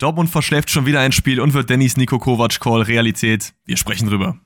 Dortmund verschläft schon wieder ein Spiel und wird Dennis Niko Kovac Call Realität. Wir sprechen drüber.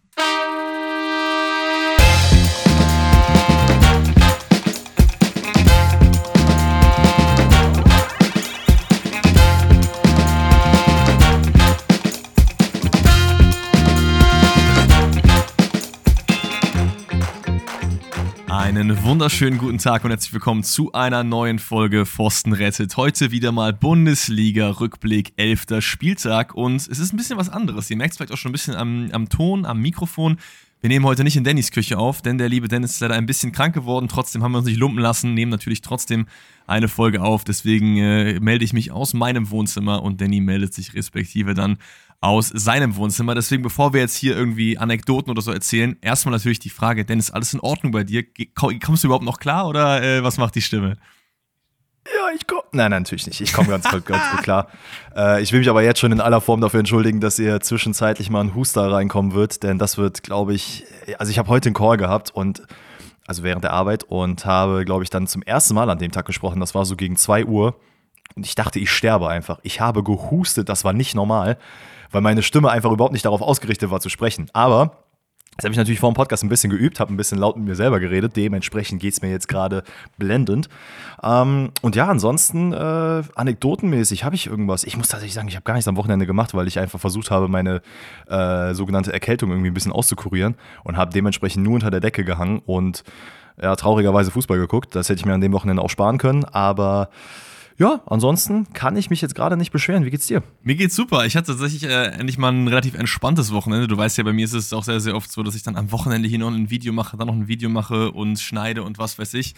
Einen wunderschönen guten Tag und herzlich willkommen zu einer neuen Folge Forsten rettet. Heute wieder mal Bundesliga-Rückblick, 11. Spieltag und es ist ein bisschen was anderes. Ihr merkt es vielleicht auch schon ein bisschen am, am Ton, am Mikrofon. Wir nehmen heute nicht in Dannys Küche auf, denn der liebe Dennis ist leider ein bisschen krank geworden. Trotzdem haben wir uns nicht lumpen lassen, nehmen natürlich trotzdem eine Folge auf. Deswegen äh, melde ich mich aus meinem Wohnzimmer und Danny meldet sich respektive dann aus seinem Wohnzimmer. Deswegen, bevor wir jetzt hier irgendwie Anekdoten oder so erzählen, erstmal natürlich die Frage, Dennis, alles in Ordnung bei dir? Kommst du überhaupt noch klar oder äh, was macht die Stimme? Ja, ich komme. Nein, nein, natürlich nicht. Ich komme ganz, ganz gut klar. Äh, ich will mich aber jetzt schon in aller Form dafür entschuldigen, dass ihr zwischenzeitlich mal ein Huster reinkommen wird, denn das wird, glaube ich, also ich habe heute einen Call gehabt und also während der Arbeit und habe, glaube ich, dann zum ersten Mal an dem Tag gesprochen. Das war so gegen 2 Uhr und ich dachte, ich sterbe einfach. Ich habe gehustet, das war nicht normal weil meine Stimme einfach überhaupt nicht darauf ausgerichtet war zu sprechen. Aber das habe ich natürlich vor dem Podcast ein bisschen geübt, habe ein bisschen laut mit mir selber geredet. Dementsprechend geht es mir jetzt gerade blendend. Ähm, und ja, ansonsten äh, anekdotenmäßig habe ich irgendwas. Ich muss tatsächlich sagen, ich habe gar nichts am Wochenende gemacht, weil ich einfach versucht habe, meine äh, sogenannte Erkältung irgendwie ein bisschen auszukurieren und habe dementsprechend nur unter der Decke gehangen und ja, traurigerweise Fußball geguckt. Das hätte ich mir an dem Wochenende auch sparen können, aber ja, ansonsten kann ich mich jetzt gerade nicht beschweren. Wie geht's dir? Mir geht's super. Ich hatte tatsächlich äh, endlich mal ein relativ entspanntes Wochenende. Du weißt ja, bei mir ist es auch sehr, sehr oft so, dass ich dann am Wochenende hier noch ein Video mache, dann noch ein Video mache und schneide und was weiß ich.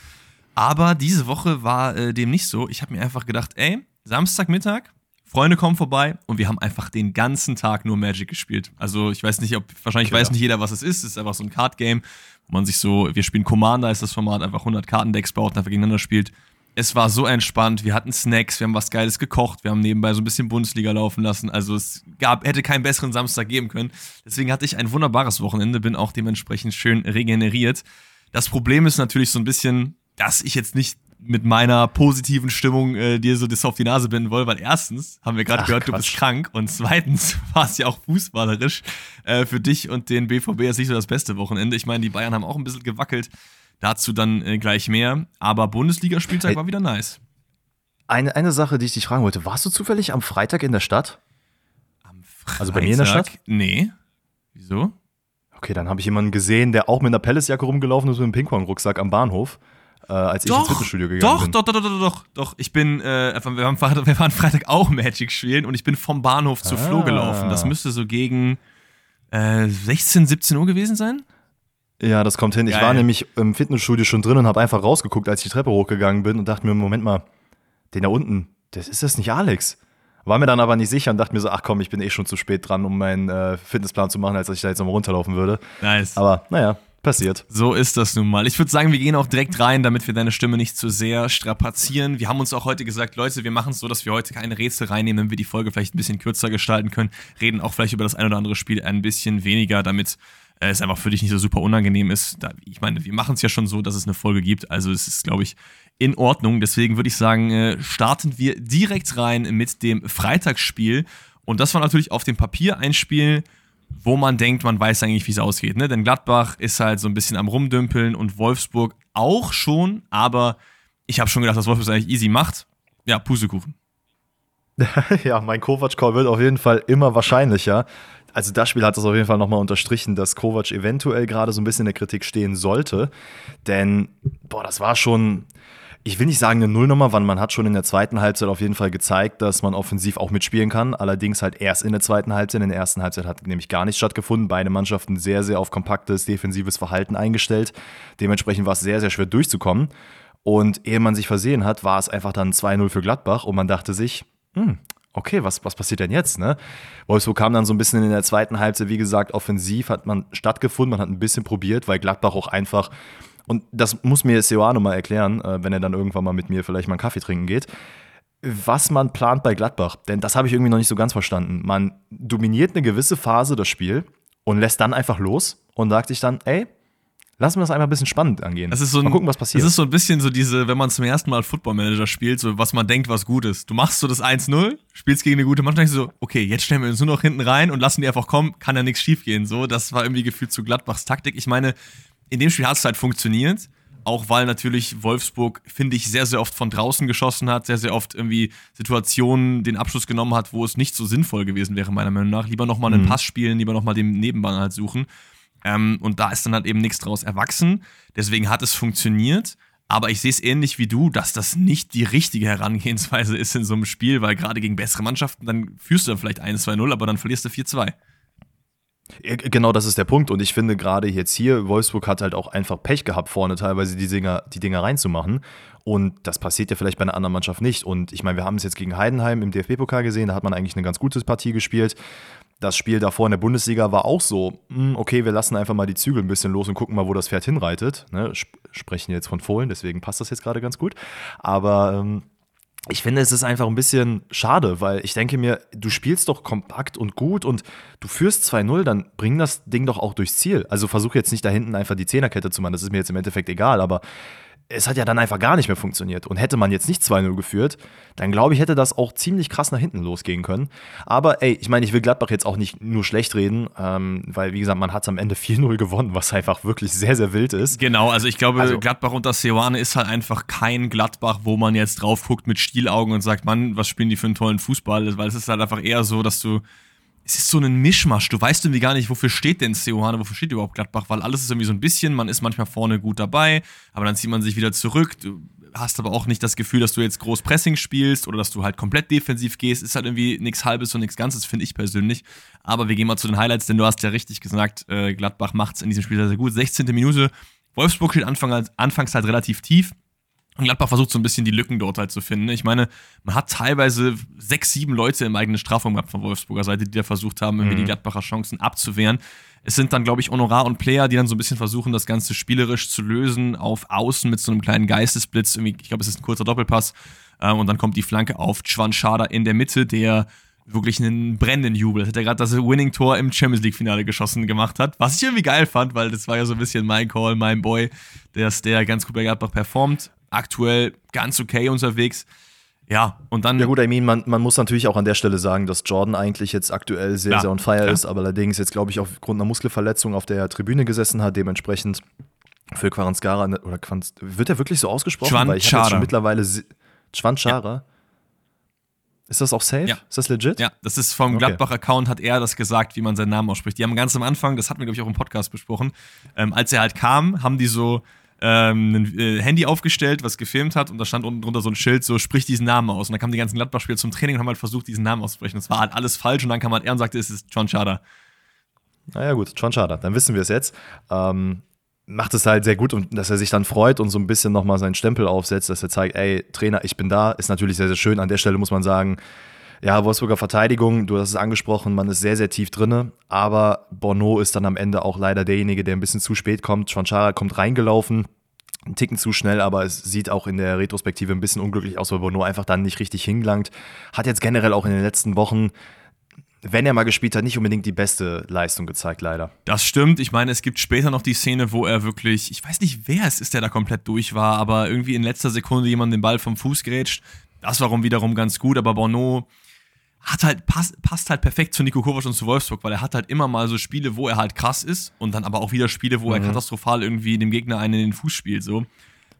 Aber diese Woche war äh, dem nicht so. Ich habe mir einfach gedacht, ey, Samstagmittag, Freunde kommen vorbei und wir haben einfach den ganzen Tag nur Magic gespielt. Also ich weiß nicht, ob, wahrscheinlich Klar. weiß nicht jeder, was es ist. Es ist einfach so ein Card-Game, wo man sich so, wir spielen Commander, ist das Format, einfach 100 Kartendecks baut und einfach gegeneinander spielt es war so entspannt. Wir hatten Snacks, wir haben was Geiles gekocht, wir haben nebenbei so ein bisschen Bundesliga laufen lassen. Also es gab, hätte keinen besseren Samstag geben können. Deswegen hatte ich ein wunderbares Wochenende, bin auch dementsprechend schön regeneriert. Das Problem ist natürlich so ein bisschen, dass ich jetzt nicht mit meiner positiven Stimmung äh, dir so das auf die Nase binden will, weil erstens haben wir gerade gehört, Quatsch. du bist krank und zweitens war es ja auch fußballerisch äh, für dich und den BVB jetzt nicht so das beste Wochenende. Ich meine, die Bayern haben auch ein bisschen gewackelt. Dazu dann äh, gleich mehr. Aber Bundesligaspieltag hey, war wieder nice. Eine, eine Sache, die ich dich fragen wollte: Warst du zufällig am Freitag in der Stadt? Am Freitag? Also bei mir in der Stadt? Nee. Wieso? Okay, dann habe ich jemanden gesehen, der auch mit einer Pelletsjacke rumgelaufen ist mit einem Ping-Pong-Rucksack am Bahnhof. Äh, als doch, ich ins Fitnessstudio gegangen doch, bin. Doch, doch, doch, doch, doch, doch. Ich bin, äh, wir, waren Freitag, wir waren Freitag auch Magic spielen und ich bin vom Bahnhof zur ah. Flo gelaufen. Das müsste so gegen äh, 16, 17 Uhr gewesen sein. Ja, das kommt hin. Ich Geil. war nämlich im Fitnessstudio schon drin und habe einfach rausgeguckt, als ich die Treppe hochgegangen bin und dachte mir, Moment mal, den da unten, das ist das nicht Alex. War mir dann aber nicht sicher und dachte mir so, ach komm, ich bin eh schon zu spät dran, um meinen äh, Fitnessplan zu machen, als ich da jetzt nochmal runterlaufen würde. Nice. Aber naja, passiert. So ist das nun mal. Ich würde sagen, wir gehen auch direkt rein, damit wir deine Stimme nicht zu sehr strapazieren. Wir haben uns auch heute gesagt, Leute, wir machen es so, dass wir heute keine Rätsel reinnehmen, wenn wir die Folge vielleicht ein bisschen kürzer gestalten können. Reden auch vielleicht über das ein oder andere Spiel ein bisschen weniger, damit äh, es einfach für dich nicht so super unangenehm ist. Da, ich meine, wir machen es ja schon so, dass es eine Folge gibt. Also es ist, glaube ich, in Ordnung. Deswegen würde ich sagen, äh, starten wir direkt rein mit dem Freitagsspiel. Und das war natürlich auf dem Papier ein Spiel, wo man denkt, man weiß eigentlich, wie es ausgeht. Ne? Denn Gladbach ist halt so ein bisschen am Rumdümpeln und Wolfsburg auch schon. Aber ich habe schon gedacht, dass Wolfsburg es eigentlich easy macht. Ja, Pusekuchen. ja, mein Kovac-Call wird auf jeden Fall immer wahrscheinlicher also das Spiel hat das auf jeden Fall nochmal unterstrichen, dass Kovac eventuell gerade so ein bisschen in der Kritik stehen sollte. Denn, boah, das war schon, ich will nicht sagen eine Nullnummer, weil man hat schon in der zweiten Halbzeit auf jeden Fall gezeigt, dass man offensiv auch mitspielen kann. Allerdings halt erst in der zweiten Halbzeit. In der ersten Halbzeit hat nämlich gar nichts stattgefunden. Beide Mannschaften sehr, sehr auf kompaktes defensives Verhalten eingestellt. Dementsprechend war es sehr, sehr schwer durchzukommen. Und ehe man sich versehen hat, war es einfach dann 2-0 für Gladbach und man dachte sich, hm, okay, was, was passiert denn jetzt? Ne? Wolfsburg kam dann so ein bisschen in der zweiten Halbzeit, wie gesagt, offensiv hat man stattgefunden, man hat ein bisschen probiert, weil Gladbach auch einfach, und das muss mir Seoane mal erklären, äh, wenn er dann irgendwann mal mit mir vielleicht mal einen Kaffee trinken geht, was man plant bei Gladbach. Denn das habe ich irgendwie noch nicht so ganz verstanden. Man dominiert eine gewisse Phase das Spiel und lässt dann einfach los und sagt sich dann, ey, Lassen wir das einmal ein bisschen spannend angehen. Das ist so ein, mal gucken, was passiert. Das ist so ein bisschen so diese, wenn man zum ersten Mal Football Manager spielt, so was man denkt, was gut ist. Du machst so das 1-0, spielst gegen eine gute Mannschaft, denkst so, okay, jetzt stellen wir uns nur noch hinten rein und lassen die einfach kommen, kann ja nichts schiefgehen. So, das war irgendwie gefühlt zu Gladbachs Taktik. Ich meine, in dem Spiel hat es halt funktioniert. Auch weil natürlich Wolfsburg, finde ich, sehr, sehr oft von draußen geschossen hat, sehr, sehr oft irgendwie Situationen den Abschluss genommen hat, wo es nicht so sinnvoll gewesen wäre, meiner Meinung nach. Lieber nochmal einen mhm. Pass spielen, lieber nochmal den Nebenbahn halt suchen. Ähm, und da ist dann halt eben nichts draus erwachsen. Deswegen hat es funktioniert. Aber ich sehe es ähnlich wie du, dass das nicht die richtige Herangehensweise ist in so einem Spiel, weil gerade gegen bessere Mannschaften, dann führst du dann vielleicht 1-2-0, aber dann verlierst du 4-2. Genau, das ist der Punkt. Und ich finde gerade jetzt hier, Wolfsburg hat halt auch einfach Pech gehabt, vorne teilweise die Dinger, die Dinger reinzumachen. Und das passiert ja vielleicht bei einer anderen Mannschaft nicht. Und ich meine, wir haben es jetzt gegen Heidenheim im DFB-Pokal gesehen, da hat man eigentlich eine ganz gute Partie gespielt. Das Spiel davor in der Bundesliga war auch so, hm, okay, wir lassen einfach mal die Zügel ein bisschen los und gucken mal, wo das Pferd hinreitet. Ne? Sprechen jetzt von Fohlen, deswegen passt das jetzt gerade ganz gut. Aber ähm, ich finde, es ist einfach ein bisschen schade, weil ich denke mir, du spielst doch kompakt und gut und du führst 2-0, dann bring das Ding doch auch durchs Ziel. Also versuch jetzt nicht da hinten einfach die Zehnerkette zu machen, das ist mir jetzt im Endeffekt egal, aber es hat ja dann einfach gar nicht mehr funktioniert. Und hätte man jetzt nicht 2-0 geführt, dann glaube ich, hätte das auch ziemlich krass nach hinten losgehen können. Aber ey, ich meine, ich will Gladbach jetzt auch nicht nur schlecht reden, ähm, weil, wie gesagt, man hat es am Ende 4-0 gewonnen, was einfach wirklich sehr, sehr wild ist. Genau, also ich glaube, also, Gladbach unter Seoane ist halt einfach kein Gladbach, wo man jetzt drauf guckt mit Stielaugen und sagt, Mann, was spielen die für einen tollen Fußball? Weil es ist halt einfach eher so, dass du es ist so ein Mischmasch. Du weißt irgendwie gar nicht, wofür steht denn Seohane, wofür steht überhaupt Gladbach, weil alles ist irgendwie so ein bisschen, man ist manchmal vorne gut dabei, aber dann zieht man sich wieder zurück. Du hast aber auch nicht das Gefühl, dass du jetzt groß Pressing spielst oder dass du halt komplett defensiv gehst. Ist halt irgendwie nichts Halbes und nichts Ganzes, finde ich persönlich. Aber wir gehen mal zu den Highlights, denn du hast ja richtig gesagt, äh, Gladbach macht es in diesem Spiel sehr, sehr gut. 16. Minute. Wolfsburg steht Anfang, anfangs halt relativ tief. Und Gladbach versucht so ein bisschen die Lücken dort halt zu finden. Ich meine, man hat teilweise sechs, sieben Leute im eigenen Strafraum gehabt von Wolfsburger Seite, die da versucht haben, irgendwie mhm. die Gladbacher Chancen abzuwehren. Es sind dann, glaube ich, Honorar und Player, die dann so ein bisschen versuchen, das Ganze spielerisch zu lösen, auf Außen mit so einem kleinen Geistesblitz. Irgendwie, ich glaube, es ist ein kurzer Doppelpass. Ähm, und dann kommt die Flanke auf Schwanschada in der Mitte, der wirklich einen brennenden Jubel. Das hat er gerade das Winning-Tor im Champions League-Finale geschossen gemacht hat. Was ich irgendwie geil fand, weil das war ja so ein bisschen mein Call, mein Boy, der, der ganz gut bei Gladbach performt aktuell ganz okay unterwegs. Ja, und dann. Ja, gut, I mean, man, man muss natürlich auch an der Stelle sagen, dass Jordan eigentlich jetzt aktuell sehr, ja, sehr on fire klar. ist, aber allerdings jetzt, glaube ich, aufgrund einer Muskelverletzung auf der Tribüne gesessen hat, dementsprechend für Quaranskara oder Quanz, wird er wirklich so ausgesprochen? Schwanchara. Weil ich habe schon mittlerweile Schwanchara. Ja. Ist das auch safe? Ja. Ist das legit? Ja, das ist vom okay. Gladbach-Account, hat er das gesagt, wie man seinen Namen ausspricht. Die haben ganz am Anfang, das hatten wir, glaube ich, auch im Podcast besprochen, ähm, als er halt kam, haben die so ähm, ein äh, Handy aufgestellt, was gefilmt hat und da stand unten drunter so ein Schild, so sprich diesen Namen aus. Und dann kamen die ganzen Gladbach-Spieler zum Training und haben halt versucht, diesen Namen auszusprechen. Das war halt alles falsch und dann kam halt er und sagte, es ist John Schada. Naja, gut, John Schada, dann wissen wir es jetzt. Ähm, macht es halt sehr gut und dass er sich dann freut und so ein bisschen nochmal seinen Stempel aufsetzt, dass er zeigt, ey, Trainer, ich bin da, ist natürlich sehr, sehr schön. An der Stelle muss man sagen, ja, Wolfsburger Verteidigung, du hast es angesprochen, man ist sehr, sehr tief drinne, aber Bono ist dann am Ende auch leider derjenige, der ein bisschen zu spät kommt. Schwanchara kommt reingelaufen, einen Ticken zu schnell, aber es sieht auch in der Retrospektive ein bisschen unglücklich aus, weil Bono einfach dann nicht richtig hingelangt. Hat jetzt generell auch in den letzten Wochen wenn er mal gespielt hat, nicht unbedingt die beste Leistung gezeigt, leider. Das stimmt. Ich meine, es gibt später noch die Szene, wo er wirklich, ich weiß nicht, wer es ist, der da komplett durch war, aber irgendwie in letzter Sekunde jemand den Ball vom Fuß grätscht. Das war wiederum ganz gut, aber Bono hat halt, passt, passt halt perfekt zu Nico Kovac und zu Wolfsburg, weil er hat halt immer mal so Spiele, wo er halt krass ist und dann aber auch wieder Spiele, wo mhm. er katastrophal irgendwie dem Gegner einen in den Fuß spielt. So.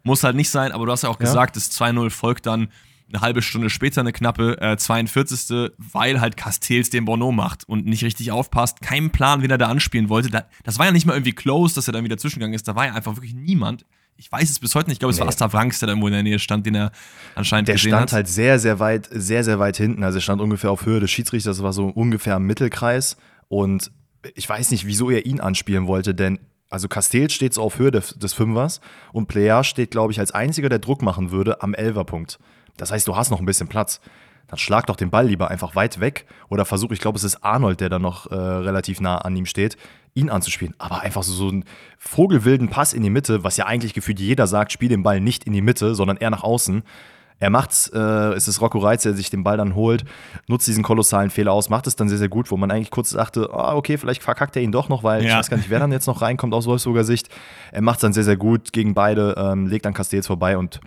Muss halt nicht sein, aber du hast ja auch ja. gesagt, das 2-0 folgt dann eine halbe Stunde später eine knappe äh, 42. Weil halt Castells den Bono macht und nicht richtig aufpasst. Keinen Plan, wen er da anspielen wollte. Da, das war ja nicht mal irgendwie close, dass er dann wieder zwischengegangen ist. Da war ja einfach wirklich niemand ich weiß es bis heute nicht. Ich glaube, es nee. war Asta Franks, der da irgendwo in der Nähe stand, den er anscheinend der gesehen hat. Der stand halt sehr, sehr weit, sehr, sehr weit hinten. Also er stand ungefähr auf Höhe des Schiedsrichters. Das war so ungefähr im Mittelkreis. Und ich weiß nicht, wieso er ihn anspielen wollte, denn also Castells steht so auf Höhe des, des Fünfers und Player steht, glaube ich, als einziger, der Druck machen würde, am Elferpunkt. Das heißt, du hast noch ein bisschen Platz. Dann schlag doch den Ball lieber einfach weit weg oder versuch, ich glaube, es ist Arnold, der da noch äh, relativ nah an ihm steht, ihn anzuspielen. Aber einfach so, so einen vogelwilden Pass in die Mitte, was ja eigentlich gefühlt jeder sagt, spiel den Ball nicht in die Mitte, sondern eher nach außen. Er macht, äh, es ist Rocco Reitz, der sich den Ball dann holt, nutzt diesen kolossalen Fehler aus, macht es dann sehr, sehr gut, wo man eigentlich kurz dachte, oh, okay, vielleicht verkackt er ihn doch noch, weil ja. ich weiß gar nicht, wer dann jetzt noch reinkommt aus Wolfsburger Sicht. Er macht es dann sehr, sehr gut gegen beide, ähm, legt dann Castells vorbei und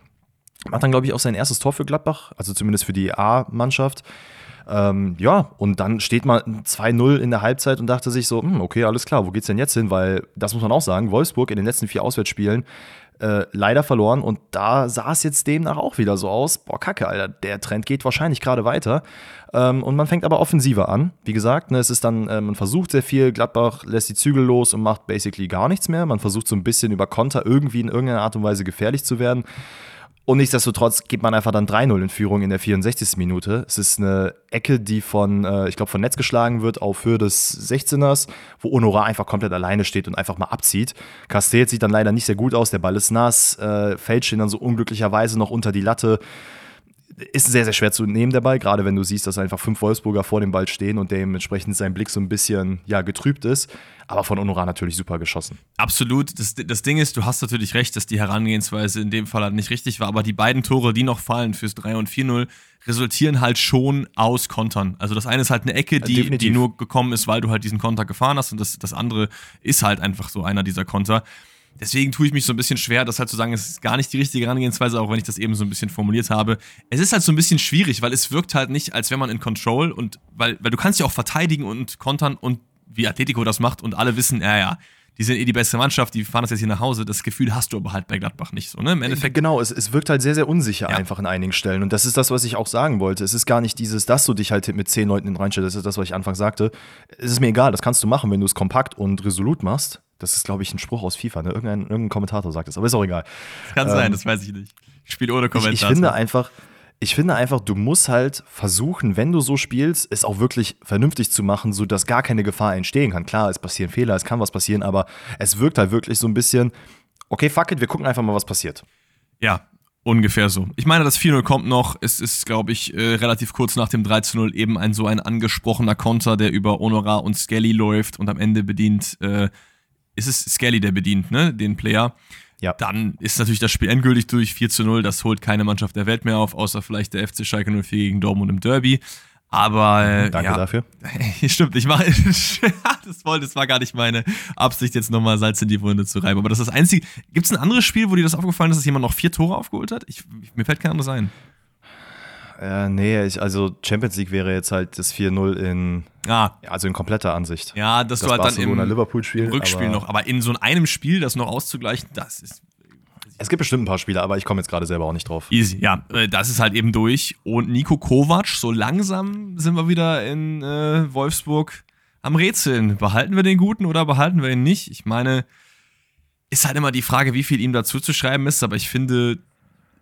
macht dann, glaube ich, auch sein erstes Tor für Gladbach, also zumindest für die A-Mannschaft. Ähm, ja, und dann steht man 2-0 in der Halbzeit und dachte sich so, hm, okay, alles klar, wo geht's denn jetzt hin? Weil, das muss man auch sagen, Wolfsburg in den letzten vier Auswärtsspielen äh, leider verloren und da sah es jetzt demnach auch wieder so aus, boah, kacke, Alter, der Trend geht wahrscheinlich gerade weiter. Ähm, und man fängt aber offensiver an. Wie gesagt, ne, es ist dann, äh, man versucht sehr viel, Gladbach lässt die Zügel los und macht basically gar nichts mehr. Man versucht so ein bisschen über Konter irgendwie in irgendeiner Art und Weise gefährlich zu werden. Und nichtsdestotrotz geht man einfach dann 3-0 in Führung in der 64. Minute. Es ist eine Ecke, die von, äh, ich glaube, von Netz geschlagen wird auf Höhe des 16ers, wo Honorar einfach komplett alleine steht und einfach mal abzieht. Castells sieht dann leider nicht sehr gut aus, der Ball ist nass, äh, fällt schon dann so unglücklicherweise noch unter die Latte ist sehr, sehr schwer zu nehmen, Ball, gerade wenn du siehst, dass einfach fünf Wolfsburger vor dem Ball stehen und dementsprechend sein Blick so ein bisschen ja, getrübt ist. Aber von Honorar natürlich super geschossen. Absolut. Das, das Ding ist, du hast natürlich recht, dass die Herangehensweise in dem Fall halt nicht richtig war, aber die beiden Tore, die noch fallen fürs 3 und 4-0, resultieren halt schon aus Kontern. Also das eine ist halt eine Ecke, die, die nur gekommen ist, weil du halt diesen Konter gefahren hast und das, das andere ist halt einfach so einer dieser Konter. Deswegen tue ich mich so ein bisschen schwer, das halt zu sagen, es ist gar nicht die richtige Herangehensweise, auch wenn ich das eben so ein bisschen formuliert habe. Es ist halt so ein bisschen schwierig, weil es wirkt halt nicht, als wäre man in Control und weil, weil du kannst ja auch verteidigen und kontern und wie Atletico das macht und alle wissen, ja, ja, die sind eh die beste Mannschaft, die fahren das jetzt hier nach Hause. Das Gefühl hast du aber halt bei Gladbach nicht so, ne? Im Endeffekt. Genau, es, es wirkt halt sehr, sehr unsicher ja. einfach in einigen Stellen. Und das ist das, was ich auch sagen wollte. Es ist gar nicht dieses, dass du dich halt mit zehn Leuten reinstellst. Das ist das, was ich anfangs sagte. Es ist mir egal, das kannst du machen, wenn du es kompakt und resolut machst. Das ist, glaube ich, ein Spruch aus FIFA. Ne? Irgendein, irgendein Kommentator sagt es, aber ist auch egal. Das kann ähm, sein, das weiß ich nicht. Ich spiele ohne Kommentar. Ich, ich finde einfach, ich finde einfach, du musst halt versuchen, wenn du so spielst, es auch wirklich vernünftig zu machen, sodass gar keine Gefahr entstehen kann. Klar, es passieren Fehler, es kann was passieren, aber es wirkt halt wirklich so ein bisschen, okay, fuck it, wir gucken einfach mal, was passiert. Ja, ungefähr so. Ich meine, das 4-0 kommt noch. Es ist, glaube ich, äh, relativ kurz nach dem 3-0 eben ein so ein angesprochener Konter, der über Honorar und Skelly läuft und am Ende bedient äh, ist es Skelly, der bedient, ne, den Player. Ja. Dann ist natürlich das Spiel endgültig durch 4 zu 0. Das holt keine Mannschaft der Welt mehr auf, außer vielleicht der FC Schalke 04 gegen Dortmund im Derby. Aber äh, danke ja, dafür. Stimmt, ich mache das wollte, das war gar nicht meine Absicht, jetzt nochmal Salz in die Wunde zu reiben. Aber das ist das einzige. Gibt es ein anderes Spiel, wo dir das aufgefallen ist, dass jemand noch vier Tore aufgeholt hat? Ich, mir fällt kein anderes ein. Äh, nee, ich, also Champions League wäre jetzt halt das 4-0 in, ah. also in kompletter Ansicht. Ja, dass das du halt Barcelona dann im Liverpool-Spiel, Rückspiel aber noch, aber in so einem Spiel das noch auszugleichen, das ist es gibt bestimmt ein paar Spiele, aber ich komme jetzt gerade selber auch nicht drauf. Easy, ja. Äh, das ist halt eben durch. Und Nico Kovac, so langsam sind wir wieder in äh, Wolfsburg am Rätseln. Behalten wir den Guten oder behalten wir ihn nicht? Ich meine, ist halt immer die Frage, wie viel ihm dazu zu schreiben ist, aber ich finde,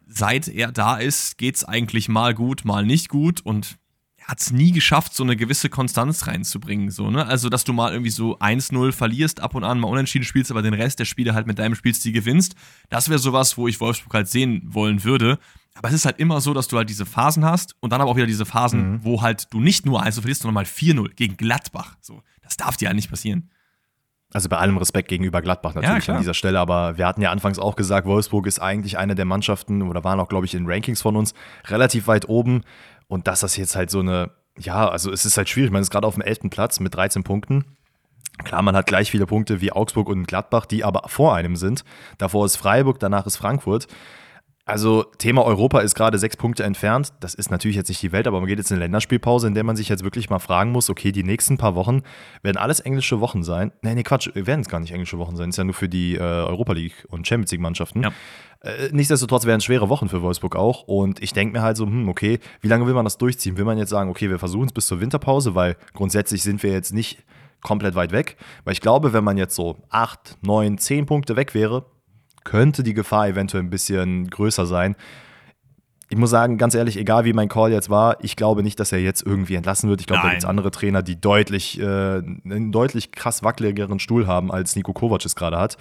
seit er da ist, geht es eigentlich mal gut, mal nicht gut und er hat es nie geschafft, so eine gewisse Konstanz reinzubringen. So, ne? Also, dass du mal irgendwie so 1-0 verlierst, ab und an mal unentschieden spielst, aber den Rest der Spiele halt mit deinem Spielstil gewinnst. Das wäre sowas, wo ich Wolfsburg halt sehen wollen würde. Aber es ist halt immer so, dass du halt diese Phasen hast und dann aber auch wieder diese Phasen, mhm. wo halt du nicht nur 1 verlierst, sondern mal 4-0 gegen Gladbach. So, das darf dir ja nicht passieren. Also bei allem Respekt gegenüber Gladbach natürlich ja, an dieser Stelle, aber wir hatten ja anfangs auch gesagt, Wolfsburg ist eigentlich eine der Mannschaften oder waren auch, glaube ich, in Rankings von uns relativ weit oben. Und dass das jetzt halt so eine, ja, also es ist halt schwierig. Man ist gerade auf dem 11. Platz mit 13 Punkten. Klar, man hat gleich viele Punkte wie Augsburg und Gladbach, die aber vor einem sind. Davor ist Freiburg, danach ist Frankfurt. Also Thema Europa ist gerade sechs Punkte entfernt. Das ist natürlich jetzt nicht die Welt, aber man geht jetzt in eine Länderspielpause, in der man sich jetzt wirklich mal fragen muss, okay, die nächsten paar Wochen werden alles englische Wochen sein. Nee, nee, Quatsch, werden es gar nicht englische Wochen sein. ist ja nur für die äh, Europa League und Champions League Mannschaften. Ja. Äh, nichtsdestotrotz werden es schwere Wochen für Wolfsburg auch. Und ich denke mir halt so, hm, okay, wie lange will man das durchziehen? Will man jetzt sagen, okay, wir versuchen es bis zur Winterpause, weil grundsätzlich sind wir jetzt nicht komplett weit weg. Weil ich glaube, wenn man jetzt so acht, neun, zehn Punkte weg wäre, könnte die Gefahr eventuell ein bisschen größer sein. Ich muss sagen, ganz ehrlich, egal wie mein Call jetzt war, ich glaube nicht, dass er jetzt irgendwie entlassen wird. Ich glaube, da gibt es andere Trainer, die deutlich, äh, einen deutlich krass wackeligeren Stuhl haben, als Nico Kovac es gerade hat.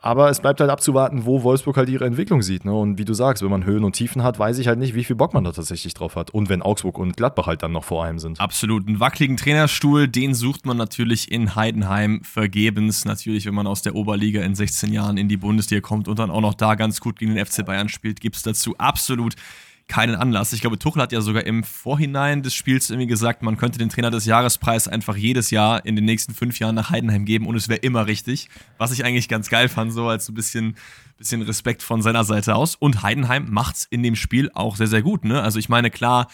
Aber es bleibt halt abzuwarten, wo Wolfsburg halt ihre Entwicklung sieht. Ne? Und wie du sagst, wenn man Höhen und Tiefen hat, weiß ich halt nicht, wie viel Bock man da tatsächlich drauf hat. Und wenn Augsburg und Gladbach halt dann noch vor einem sind. Absolut. Einen wackeligen Trainerstuhl, den sucht man natürlich in Heidenheim vergebens. Natürlich, wenn man aus der Oberliga in 16 Jahren in die Bundesliga kommt und dann auch noch da ganz gut gegen den FC Bayern spielt, gibt es dazu absolut keinen Anlass. Ich glaube, Tuchel hat ja sogar im Vorhinein des Spiels irgendwie gesagt, man könnte den Trainer des Jahrespreis einfach jedes Jahr in den nächsten fünf Jahren nach Heidenheim geben und es wäre immer richtig. Was ich eigentlich ganz geil fand, so als ein bisschen, bisschen Respekt von seiner Seite aus. Und Heidenheim macht es in dem Spiel auch sehr, sehr gut. Ne? Also ich meine, klar,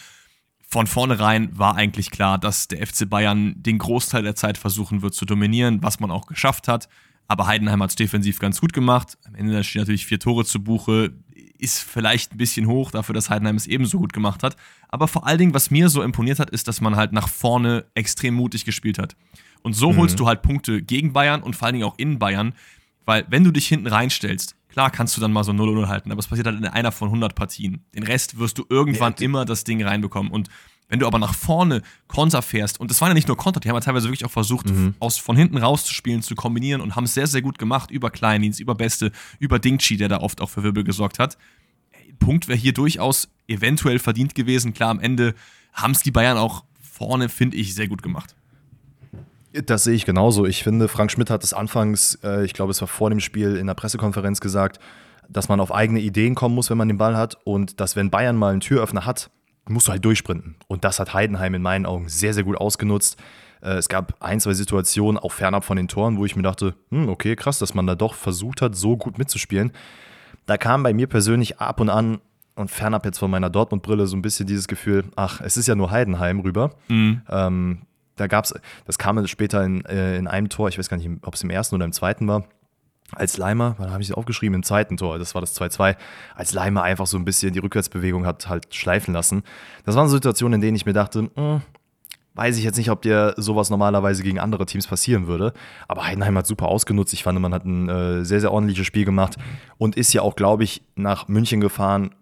von vornherein war eigentlich klar, dass der FC Bayern den Großteil der Zeit versuchen wird zu dominieren, was man auch geschafft hat. Aber Heidenheim hat es defensiv ganz gut gemacht. Am Ende stehen natürlich vier Tore zu Buche. Ist vielleicht ein bisschen hoch dafür, dass Heidenheim es ebenso gut gemacht hat. Aber vor allen Dingen, was mir so imponiert hat, ist, dass man halt nach vorne extrem mutig gespielt hat. Und so mhm. holst du halt Punkte gegen Bayern und vor allen Dingen auch in Bayern. Weil, wenn du dich hinten reinstellst, klar kannst du dann mal so 0-0 halten, aber es passiert halt in einer von 100 Partien. Den Rest wirst du irgendwann ja, immer das Ding reinbekommen. Und wenn du aber nach vorne Konter fährst, und das waren ja nicht nur Konter, die haben ja teilweise wirklich auch versucht, mhm. aus, von hinten rauszuspielen, zu kombinieren und haben es sehr, sehr gut gemacht über Kleindienst, über Beste, über Dingchi, der da oft auch für Wirbel gesorgt hat. Punkt wäre hier durchaus eventuell verdient gewesen. Klar, am Ende haben es die Bayern auch vorne, finde ich, sehr gut gemacht. Das sehe ich genauso. Ich finde, Frank Schmidt hat es anfangs, äh, ich glaube, es war vor dem Spiel in der Pressekonferenz gesagt, dass man auf eigene Ideen kommen muss, wenn man den Ball hat und dass, wenn Bayern mal einen Türöffner hat, musst du halt durchsprinten. Und das hat Heidenheim in meinen Augen sehr, sehr gut ausgenutzt. Äh, es gab ein, zwei Situationen, auch fernab von den Toren, wo ich mir dachte, hm, okay, krass, dass man da doch versucht hat, so gut mitzuspielen. Da kam bei mir persönlich ab und an und fernab jetzt von meiner Dortmund-Brille so ein bisschen dieses Gefühl, ach, es ist ja nur Heidenheim rüber. Mhm. Ähm, da gab es, das kam später in, äh, in einem Tor, ich weiß gar nicht, ob es im ersten oder im zweiten war, als Leimer, wann habe ich es aufgeschrieben? Im zweiten Tor, das war das 2-2, als Leimer einfach so ein bisschen die Rückwärtsbewegung hat halt schleifen lassen. Das waren Situationen, in denen ich mir dachte, mh, hm, weiß ich jetzt nicht, ob dir sowas normalerweise gegen andere Teams passieren würde. Aber Heidenheim hat super ausgenutzt. Ich fand, man hat ein äh, sehr, sehr ordentliches Spiel gemacht und ist ja auch, glaube ich, nach München gefahren,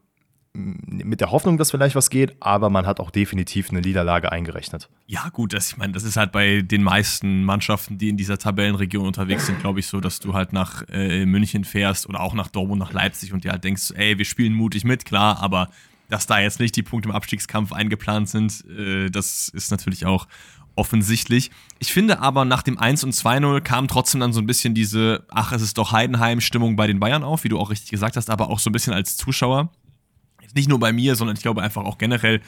mit der Hoffnung, dass vielleicht was geht, aber man hat auch definitiv eine Niederlage eingerechnet. Ja, gut, das, ich meine, das ist halt bei den meisten Mannschaften, die in dieser Tabellenregion unterwegs sind, glaube ich, so, dass du halt nach äh, München fährst oder auch nach Dortmund, nach Leipzig und dir halt denkst, ey, wir spielen mutig mit, klar, aber dass da jetzt nicht die Punkte im Abstiegskampf eingeplant sind, äh, das ist natürlich auch offensichtlich. Ich finde aber, nach dem 1 und 2-0 kam trotzdem dann so ein bisschen diese, ach, es ist doch Heidenheim-Stimmung bei den Bayern auf, wie du auch richtig gesagt hast, aber auch so ein bisschen als Zuschauer nicht nur bei mir, sondern ich glaube einfach auch generell,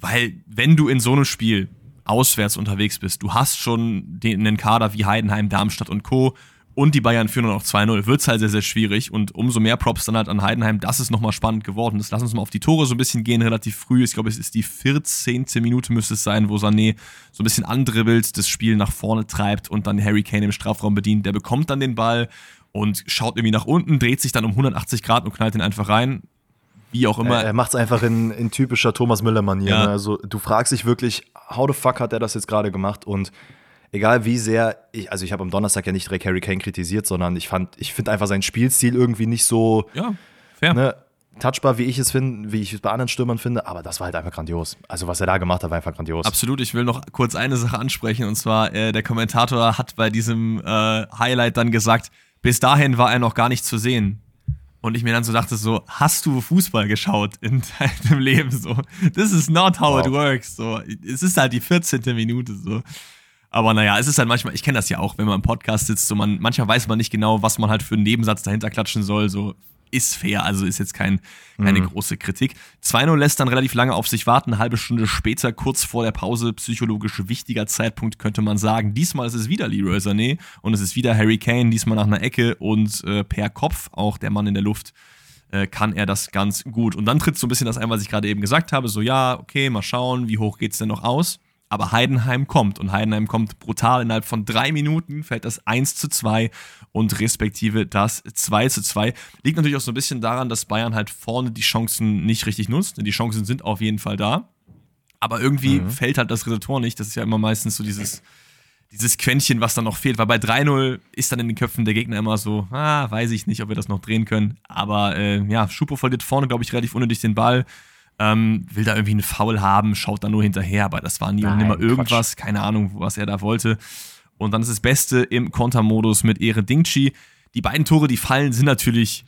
weil wenn du in so einem Spiel auswärts unterwegs bist, du hast schon den, einen Kader wie Heidenheim, Darmstadt und Co. und die Bayern führen noch 2-0, wird es halt sehr, sehr schwierig und umso mehr Props dann halt an Heidenheim, das ist nochmal spannend geworden. Das lass uns mal auf die Tore so ein bisschen gehen, relativ früh. Ich glaube, es ist die 14. Minute müsste es sein, wo Sané so ein bisschen andribbelt, das Spiel nach vorne treibt und dann Harry Kane im Strafraum bedient. Der bekommt dann den Ball und schaut irgendwie nach unten, dreht sich dann um 180 Grad und knallt den einfach rein wie auch immer. Er, er macht es einfach in, in, typischer Thomas Müller-Manier. Ja. Ne? Also du fragst dich wirklich, how the fuck hat er das jetzt gerade gemacht? Und egal wie sehr, ich, also ich habe am Donnerstag ja nicht direkt Harry Kane kritisiert, sondern ich fand, ich finde einfach seinen Spielstil irgendwie nicht so ja, fair. Ne, touchbar, wie ich es finde, wie ich es bei anderen Stürmern finde, aber das war halt einfach grandios. Also was er da gemacht hat, war einfach grandios. Absolut, ich will noch kurz eine Sache ansprechen und zwar, äh, der Kommentator hat bei diesem äh, Highlight dann gesagt, bis dahin war er noch gar nicht zu sehen. Und ich mir dann so dachte, so, hast du Fußball geschaut in deinem Leben? So, this is not how wow. it works. So, es ist halt die 14. Minute so. Aber naja, es ist halt manchmal, ich kenne das ja auch, wenn man im Podcast sitzt, so man, manchmal weiß man nicht genau, was man halt für einen Nebensatz dahinter klatschen soll. So, ist fair, also ist jetzt kein, keine mhm. große Kritik. 2-0 lässt dann relativ lange auf sich warten, eine halbe Stunde später, kurz vor der Pause, psychologisch wichtiger Zeitpunkt, könnte man sagen. Diesmal ist es wieder Leroy Sané und es ist wieder Harry Kane, diesmal nach einer Ecke und äh, per Kopf, auch der Mann in der Luft, äh, kann er das ganz gut. Und dann tritt so ein bisschen das ein, was ich gerade eben gesagt habe, so ja, okay, mal schauen, wie hoch geht es denn noch aus? Aber Heidenheim kommt und Heidenheim kommt brutal. Innerhalb von drei Minuten fällt das 1 zu 2 und respektive das 2 zu 2. Liegt natürlich auch so ein bisschen daran, dass Bayern halt vorne die Chancen nicht richtig nutzt. Die Chancen sind auf jeden Fall da. Aber irgendwie mhm. fällt halt das Tor nicht. Das ist ja immer meistens so dieses, dieses Quäntchen, was dann noch fehlt. Weil bei 3-0 ist dann in den Köpfen der Gegner immer so, ah, weiß ich nicht, ob wir das noch drehen können. Aber äh, ja, Schupo verliert vorne, glaube ich, relativ unnötig den Ball ähm, will da irgendwie einen Foul haben, schaut da nur hinterher, aber das war nie Nein, und nimmer irgendwas, Quatsch. keine Ahnung, was er da wollte. Und dann ist das Beste im Kontermodus mit Ehre Dingchi. Die beiden Tore, die fallen, sind natürlich.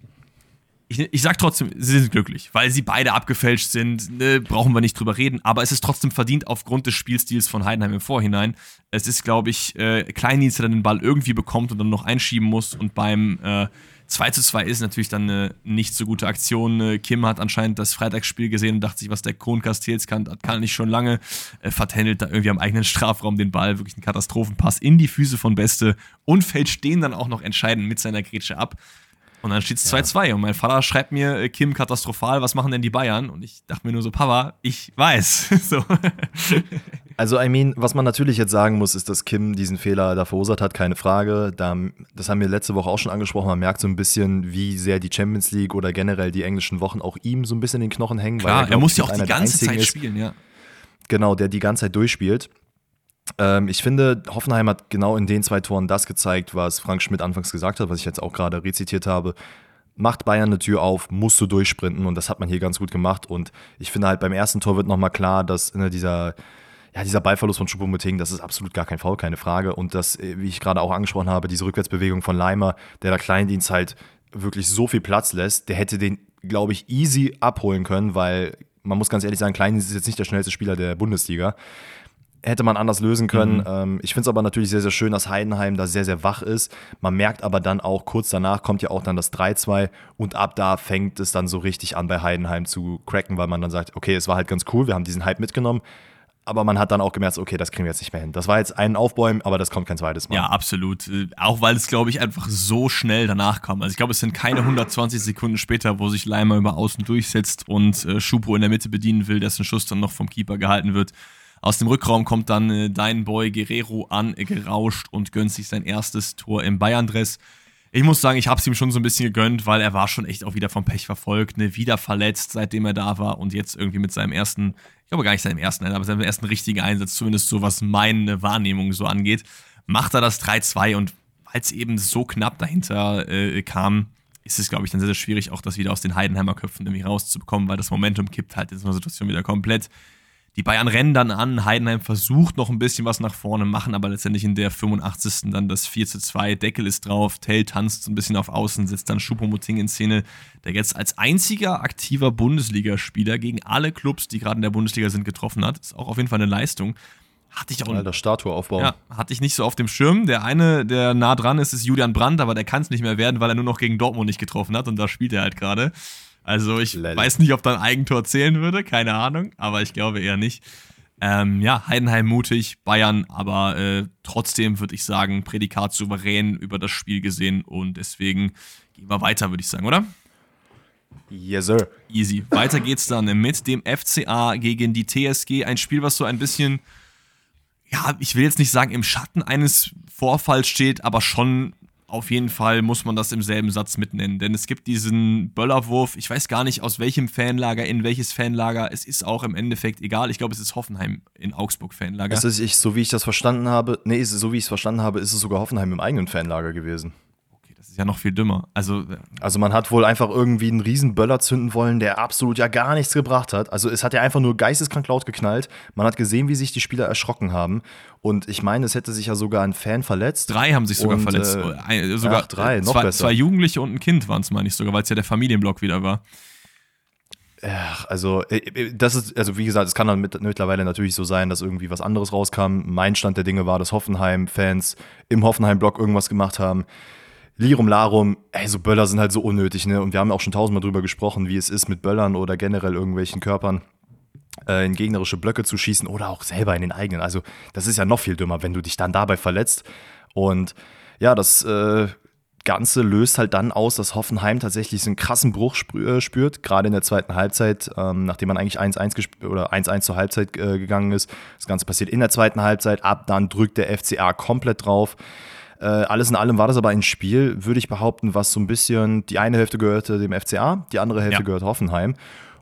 Ich, ich sag trotzdem, sie sind glücklich, weil sie beide abgefälscht sind, ne, brauchen wir nicht drüber reden, aber es ist trotzdem verdient aufgrund des Spielstils von Heidenheim im Vorhinein. Es ist, glaube ich, äh, Kleindienst, der den Ball irgendwie bekommt und dann noch einschieben muss und beim äh, 2 zu 2 ist natürlich dann eine nicht so gute Aktion. Äh, Kim hat anscheinend das Freitagsspiel gesehen und dachte sich, was der Kohn Castells kann, das kann nicht schon lange. Äh, vertändelt da irgendwie am eigenen Strafraum den Ball, wirklich ein Katastrophenpass in die Füße von Beste und fällt stehen dann auch noch entscheidend mit seiner Grätsche ab. Und dann steht es 2-2 und mein Vater schreibt mir, äh, Kim, katastrophal, was machen denn die Bayern? Und ich dachte mir nur so, Papa, ich weiß. so. Also, I mean, was man natürlich jetzt sagen muss, ist, dass Kim diesen Fehler da verursacht hat, keine Frage. Da, das haben wir letzte Woche auch schon angesprochen. Man merkt so ein bisschen, wie sehr die Champions League oder generell die englischen Wochen auch ihm so ein bisschen in den Knochen hängen. Klar, er, er muss ja auch die ganze Zeit ist, spielen, ja. Genau, der die ganze Zeit durchspielt. Ähm, ich finde, Hoffenheim hat genau in den zwei Toren das gezeigt, was Frank Schmidt anfangs gesagt hat, was ich jetzt auch gerade rezitiert habe macht Bayern eine Tür auf, musst du durchsprinten und das hat man hier ganz gut gemacht und ich finde halt beim ersten Tor wird nochmal klar, dass ne, dieser ja, dieser Ballverlust von Choupo-Moting, das ist absolut gar kein Foul, keine Frage. Und das, äh, wie ich gerade auch angesprochen habe, diese Rückwärtsbewegung von Leimer, der da Kleindienst halt wirklich so viel Platz lässt, der hätte den, glaube ich, easy abholen können, weil man muss ganz ehrlich sagen, Kleindienst ist jetzt nicht der schnellste Spieler der Bundesliga. Hätte man anders lösen können. Mhm. Ähm, ich finde es aber natürlich sehr, sehr schön, dass Heidenheim da sehr, sehr wach ist. Man merkt aber dann auch, kurz danach kommt ja auch dann das 3-2 und ab da fängt es dann so richtig an bei Heidenheim zu cracken, weil man dann sagt, okay, es war halt ganz cool, wir haben diesen Hype mitgenommen aber man hat dann auch gemerkt, okay, das kriegen wir jetzt nicht mehr hin. Das war jetzt ein Aufbäumen, aber das kommt kein zweites Mal. Ja, absolut. Äh, auch weil es, glaube ich, einfach so schnell danach kam. Also ich glaube, es sind keine 120 Sekunden später, wo sich Leimer über außen durchsetzt und äh, Schupo in der Mitte bedienen will, dessen Schuss dann noch vom Keeper gehalten wird. Aus dem Rückraum kommt dann äh, dein Boy Guerrero an, gerauscht und gönnt sich sein erstes Tor im Bayern-Dress. Ich muss sagen, ich habe es ihm schon so ein bisschen gegönnt, weil er war schon echt auch wieder vom Pech verfolgt, ne? wieder verletzt, seitdem er da war und jetzt irgendwie mit seinem ersten, ich glaube gar nicht seinem ersten, aber seinem ersten richtigen Einsatz, zumindest so was meine Wahrnehmung so angeht, macht er das 3-2 und weil es eben so knapp dahinter äh, kam, ist es, glaube ich, dann sehr, sehr schwierig, auch das wieder aus den Heidenheimer Köpfen irgendwie rauszubekommen, weil das Momentum kippt halt in so einer Situation wieder komplett. Die Bayern rennen dann an, Heidenheim versucht noch ein bisschen was nach vorne, machen aber letztendlich in der 85. dann das 4 zu 2, Deckel ist drauf, Tell tanzt so ein bisschen auf Außen, setzt dann Schuppomoting in Szene, der jetzt als einziger aktiver Bundesligaspieler gegen alle Clubs, die gerade in der Bundesliga sind, getroffen hat. Ist auch auf jeden Fall eine Leistung. Hatte ich auch. Alter, Statue aufbauen. Ja, hatte ich nicht so auf dem Schirm. Der eine, der nah dran ist, ist Julian Brandt, aber der kann es nicht mehr werden, weil er nur noch gegen Dortmund nicht getroffen hat und da spielt er halt gerade. Also ich Lelle. weiß nicht, ob da ein Eigentor zählen würde, keine Ahnung, aber ich glaube eher nicht. Ähm, ja, Heidenheim mutig, Bayern, aber äh, trotzdem würde ich sagen, Prädikat souverän über das Spiel gesehen und deswegen gehen wir weiter, würde ich sagen, oder? Yes, sir. Easy. Weiter geht's dann mit dem FCA gegen die TSG. Ein Spiel, was so ein bisschen, ja, ich will jetzt nicht sagen, im Schatten eines Vorfalls steht, aber schon auf jeden Fall muss man das im selben Satz mitnennen, denn es gibt diesen Böllerwurf, ich weiß gar nicht aus welchem Fanlager, in welches Fanlager, es ist auch im Endeffekt egal, ich glaube es ist Hoffenheim in Augsburg Fanlager. So wie ich das verstanden habe, nee, so wie ich es verstanden habe, ist es sogar Hoffenheim im eigenen Fanlager gewesen ja noch viel dümmer. Also, also man hat wohl einfach irgendwie einen riesen Böller zünden wollen, der absolut ja gar nichts gebracht hat. Also es hat ja einfach nur geisteskrank laut geknallt. Man hat gesehen, wie sich die Spieler erschrocken haben. Und ich meine, es hätte sich ja sogar ein Fan verletzt. Drei haben sich sogar und, verletzt. Äh, sogar ach, drei, noch zwei, besser. Zwei Jugendliche und ein Kind waren es, meine ich sogar, weil es ja der Familienblock wieder war. Ach, also, äh, äh, das ist, also wie gesagt, es kann dann mit, mittlerweile natürlich so sein, dass irgendwie was anderes rauskam. Mein Stand der Dinge war, dass Hoffenheim-Fans im Hoffenheim-Block irgendwas gemacht haben. Lirum Larum, ey, so Böller sind halt so unnötig, ne? Und wir haben auch schon tausendmal drüber gesprochen, wie es ist, mit Böllern oder generell irgendwelchen Körpern äh, in gegnerische Blöcke zu schießen oder auch selber in den eigenen. Also, das ist ja noch viel dümmer, wenn du dich dann dabei verletzt. Und ja, das äh, Ganze löst halt dann aus, dass Hoffenheim tatsächlich so einen krassen Bruch äh, spürt, gerade in der zweiten Halbzeit, ähm, nachdem man eigentlich 1-1 oder 1-1 zur Halbzeit äh, gegangen ist. Das Ganze passiert in der zweiten Halbzeit, ab dann drückt der FCA komplett drauf. Äh, alles in allem war das aber ein Spiel, würde ich behaupten, was so ein bisschen, die eine Hälfte gehörte dem FCA, die andere Hälfte ja. gehört Hoffenheim.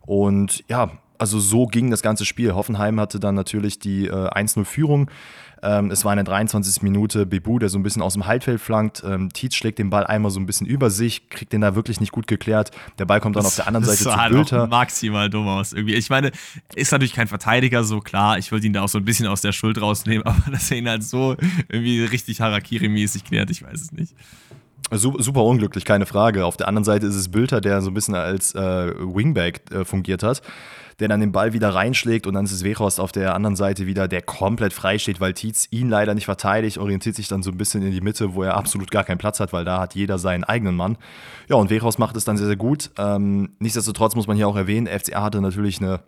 Und ja, also so ging das ganze Spiel. Hoffenheim hatte dann natürlich die äh, 1-0-Führung. Ähm, es war eine 23. Minute. Bebu, der so ein bisschen aus dem Halbfeld flankt. Ähm, Tietz schlägt den Ball einmal so ein bisschen über sich, kriegt den da wirklich nicht gut geklärt. Der Ball kommt dann das, auf der anderen Seite zu halt Bülter. maximal dumm aus irgendwie. Ich meine, ist natürlich kein Verteidiger, so klar. Ich wollte ihn da auch so ein bisschen aus der Schuld rausnehmen, aber dass er ihn halt so irgendwie richtig Harakiri-mäßig klärt, ich weiß es nicht. Super unglücklich, keine Frage. Auf der anderen Seite ist es Bülter, der so ein bisschen als äh, Wingback äh, fungiert hat der dann den Ball wieder reinschlägt und dann ist es Wechhorst auf der anderen Seite wieder, der komplett frei steht, weil Tietz ihn leider nicht verteidigt, orientiert sich dann so ein bisschen in die Mitte, wo er absolut gar keinen Platz hat, weil da hat jeder seinen eigenen Mann. Ja, und Wechhorst macht es dann sehr, sehr gut. Ähm, nichtsdestotrotz muss man hier auch erwähnen, FCA hatte natürlich eine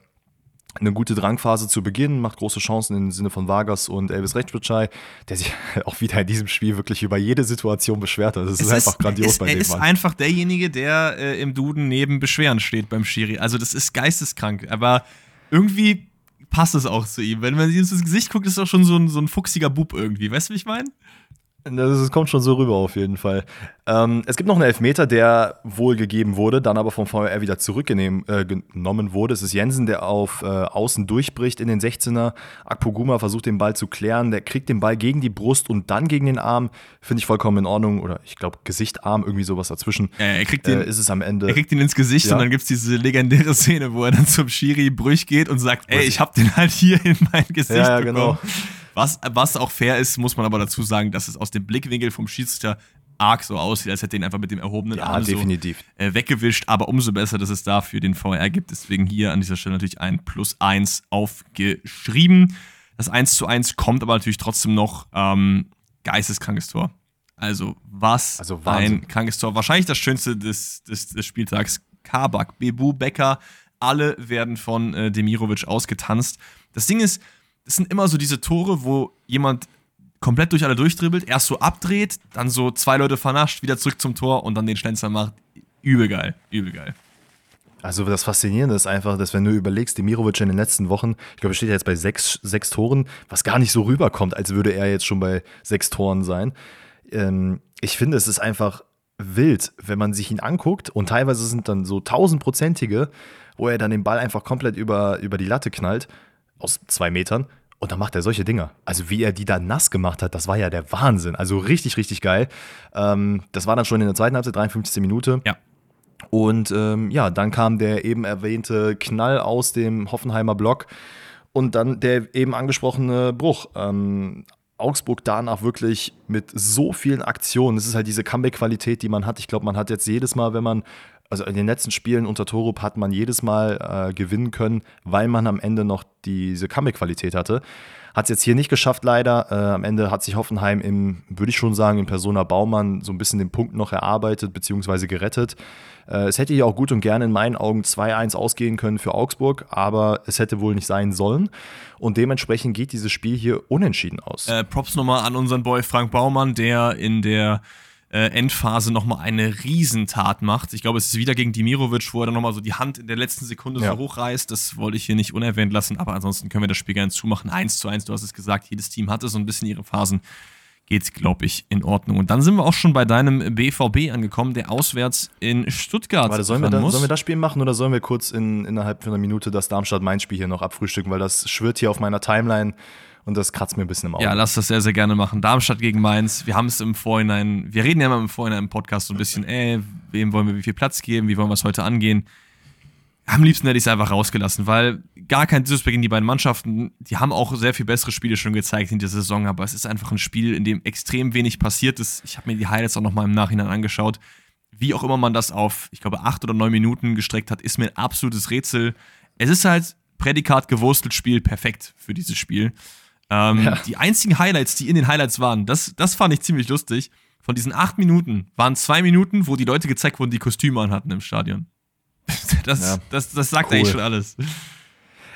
eine gute Drangphase zu Beginn, macht große Chancen im Sinne von Vargas und Elvis Rechtsbitschei, der sich auch wieder in diesem Spiel wirklich über jede Situation beschwert hat. Das ist, ist einfach grandios ist, bei dem Er ist Mann. einfach derjenige, der äh, im Duden neben Beschweren steht beim Schiri. Also das ist geisteskrank, aber irgendwie passt es auch zu ihm. Wenn man ihm ins Gesicht guckt, ist er auch schon so ein, so ein fuchsiger Bub irgendwie. Weißt du, wie ich meine? Das kommt schon so rüber auf jeden Fall. Ähm, es gibt noch einen Elfmeter, der wohl gegeben wurde, dann aber vom VR wieder zurückgenommen äh, wurde. Es ist Jensen, der auf äh, Außen durchbricht in den 16er. Akpoguma versucht den Ball zu klären. Der kriegt den Ball gegen die Brust und dann gegen den Arm. Finde ich vollkommen in Ordnung. Oder ich glaube, Gesicht, Arm, irgendwie sowas dazwischen. Ja, er kriegt den, äh, ist es am Ende. Er kriegt ihn ins Gesicht ja. und dann gibt es diese legendäre Szene, wo er dann zum Schiri Brüch geht und sagt: Ey, ich hab den halt hier in mein Gesicht ja, ja, genau. Was, was auch fair ist, muss man aber dazu sagen, dass es aus dem Blickwinkel vom Schiedsrichter arg so aussieht, als hätte ihn einfach mit dem erhobenen ja, Arm definitiv. So, äh, weggewischt. Aber umso besser, dass es dafür den VR gibt. Deswegen hier an dieser Stelle natürlich ein Plus 1 aufgeschrieben. Das 1 zu 1 kommt aber natürlich trotzdem noch ähm, geisteskrankes Tor. Also was also ein krankes Tor. Wahrscheinlich das Schönste des, des, des Spieltags. Kabak, Bebu, Becker, alle werden von äh, Demirovic ausgetanzt. Das Ding ist, es sind immer so diese Tore, wo jemand komplett durch alle durchdribbelt, erst so abdreht, dann so zwei Leute vernascht, wieder zurück zum Tor und dann den Schlenzer macht. Übel geil, übel geil. Also das Faszinierende ist einfach, dass wenn du überlegst, Demirovic in den letzten Wochen, ich glaube, er steht jetzt bei sechs, sechs Toren, was gar nicht so rüberkommt, als würde er jetzt schon bei sechs Toren sein. Ähm, ich finde, es ist einfach wild, wenn man sich ihn anguckt und teilweise sind dann so tausendprozentige, wo er dann den Ball einfach komplett über, über die Latte knallt, aus zwei Metern und dann macht er solche Dinger. Also wie er die da nass gemacht hat, das war ja der Wahnsinn. Also richtig, richtig geil. Ähm, das war dann schon in der zweiten Halbzeit, 53. Minute. Ja. Und ähm, ja, dann kam der eben erwähnte Knall aus dem Hoffenheimer Block und dann der eben angesprochene Bruch. Ähm, Augsburg danach wirklich mit so vielen Aktionen. Es ist halt diese Comeback-Qualität, die man hat. Ich glaube, man hat jetzt jedes Mal, wenn man also in den letzten Spielen unter Torup hat man jedes Mal äh, gewinnen können, weil man am Ende noch diese Comeback-Qualität hatte. Hat es jetzt hier nicht geschafft, leider. Äh, am Ende hat sich Hoffenheim im, würde ich schon sagen, in Persona Baumann so ein bisschen den Punkt noch erarbeitet bzw. gerettet. Äh, es hätte hier auch gut und gerne in meinen Augen 2-1 ausgehen können für Augsburg, aber es hätte wohl nicht sein sollen. Und dementsprechend geht dieses Spiel hier unentschieden aus. Äh, Props nochmal an unseren Boy Frank Baumann, der in der äh, Endphase nochmal eine Riesentat macht. Ich glaube, es ist wieder gegen Dimirovic, wo er dann nochmal so die Hand in der letzten Sekunde ja. so hochreißt. Das wollte ich hier nicht unerwähnt lassen, aber ansonsten können wir das Spiel gerne zumachen. Eins zu eins, du hast es gesagt, jedes Team hatte so ein bisschen ihre Phasen. Geht, glaube ich, in Ordnung. Und dann sind wir auch schon bei deinem BVB angekommen, der auswärts in Stuttgart Warte, sollen wir, da, sollen wir das Spiel machen oder sollen wir kurz in, innerhalb von einer Minute das Darmstadt-Main-Spiel hier noch abfrühstücken, weil das schwirrt hier auf meiner Timeline und das kratzt mir ein bisschen im Auge. Ja, lass das sehr, sehr gerne machen. Darmstadt gegen Mainz. Wir haben es im Vorhinein, wir reden ja immer im Vorhinein im Podcast so ein bisschen, ey, wem wollen wir wie viel Platz geben, wie wollen wir es heute angehen. Am liebsten hätte ich es einfach rausgelassen, weil gar kein Disrespect gegen die beiden Mannschaften. Die haben auch sehr viel bessere Spiele schon gezeigt in dieser Saison, aber es ist einfach ein Spiel, in dem extrem wenig passiert ist. Ich habe mir die Highlights auch nochmal im Nachhinein angeschaut. Wie auch immer man das auf, ich glaube, acht oder neun Minuten gestreckt hat, ist mir ein absolutes Rätsel. Es ist halt Prädikat gewurstelt Spiel perfekt für dieses Spiel. Ähm, ja. Die einzigen Highlights, die in den Highlights waren, das, das fand ich ziemlich lustig. Von diesen acht Minuten waren zwei Minuten, wo die Leute gezeigt wurden, die Kostüme anhatten im Stadion. Das, ja. das, das sagt cool. eigentlich schon alles.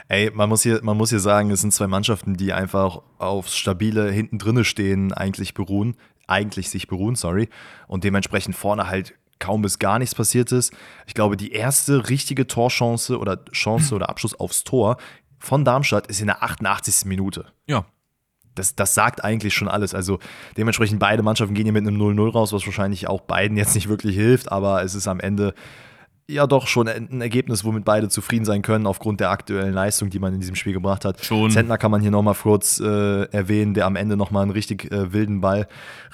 Ey, man muss, hier, man muss hier sagen, es sind zwei Mannschaften, die einfach aufs stabile hinten drinne stehen, eigentlich beruhen, eigentlich sich beruhen, sorry, und dementsprechend vorne halt kaum bis gar nichts passiert ist. Ich glaube, die erste richtige Torchance oder Chance oder Abschluss aufs Tor von Darmstadt ist in der 88. Minute. Ja. Das, das sagt eigentlich schon alles. Also dementsprechend beide Mannschaften gehen hier mit einem 0-0 raus, was wahrscheinlich auch beiden jetzt nicht wirklich hilft, aber es ist am Ende ja doch schon ein Ergebnis, womit beide zufrieden sein können, aufgrund der aktuellen Leistung, die man in diesem Spiel gebracht hat. Schon. Zentner kann man hier nochmal kurz äh, erwähnen, der am Ende nochmal einen richtig äh, wilden Ball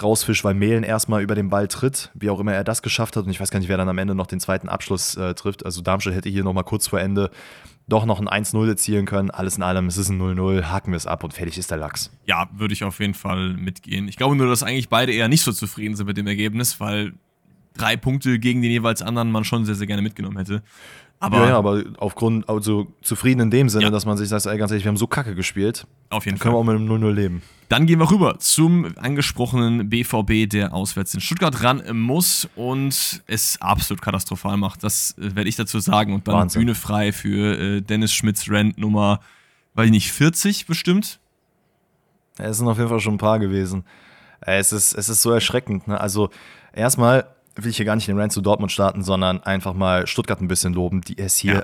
rausfischt, weil Mehlen erstmal über den Ball tritt, wie auch immer er das geschafft hat. Und ich weiß gar nicht, wer dann am Ende noch den zweiten Abschluss äh, trifft. Also Darmstadt hätte hier nochmal kurz vor Ende doch noch ein 1-0 erzielen können. Alles in allem, es ist ein 0-0, haken wir es ab und fertig ist der Lachs. Ja, würde ich auf jeden Fall mitgehen. Ich glaube nur, dass eigentlich beide eher nicht so zufrieden sind mit dem Ergebnis, weil drei Punkte gegen den jeweils anderen man schon sehr, sehr gerne mitgenommen hätte. Aber ja, ja, aber aufgrund, also zufrieden in dem Sinne, ja. dass man sich sagt, ey, ganz ehrlich, wir haben so kacke gespielt. Auf jeden Fall. Können wir auch mit einem 0-0 leben. Dann gehen wir rüber zum angesprochenen BVB, der auswärts in Stuttgart ran muss und es absolut katastrophal macht. Das äh, werde ich dazu sagen. Und dann Wahnsinn. Bühne frei für äh, Dennis Schmidts Rent Nummer, weiß ich nicht, 40 bestimmt? Ja, es sind auf jeden Fall schon ein paar gewesen. Äh, es ist, es ist so erschreckend. Ne? Also, erstmal will ich hier gar nicht den Rant zu Dortmund starten, sondern einfach mal Stuttgart ein bisschen loben, die es hier ja.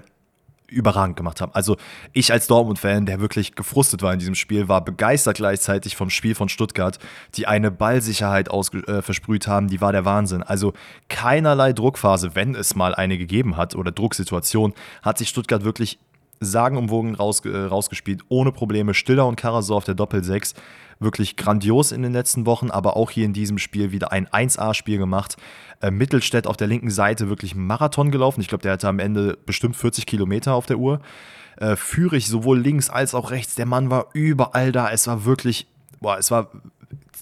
überragend gemacht haben. Also ich als Dortmund-Fan, der wirklich gefrustet war in diesem Spiel, war begeistert gleichzeitig vom Spiel von Stuttgart, die eine Ballsicherheit äh, versprüht haben, die war der Wahnsinn. Also keinerlei Druckphase, wenn es mal eine gegeben hat oder Drucksituation, hat sich Stuttgart wirklich sagenumwogen raus, äh, rausgespielt, ohne Probleme. Stiller und Karasor auf der Doppel-6 wirklich grandios in den letzten Wochen, aber auch hier in diesem Spiel wieder ein 1A-Spiel gemacht. Äh, Mittelstädt auf der linken Seite wirklich Marathon gelaufen. Ich glaube, der hatte am Ende bestimmt 40 Kilometer auf der Uhr. Äh, Führig sowohl links als auch rechts. Der Mann war überall da. Es war wirklich, boah, es war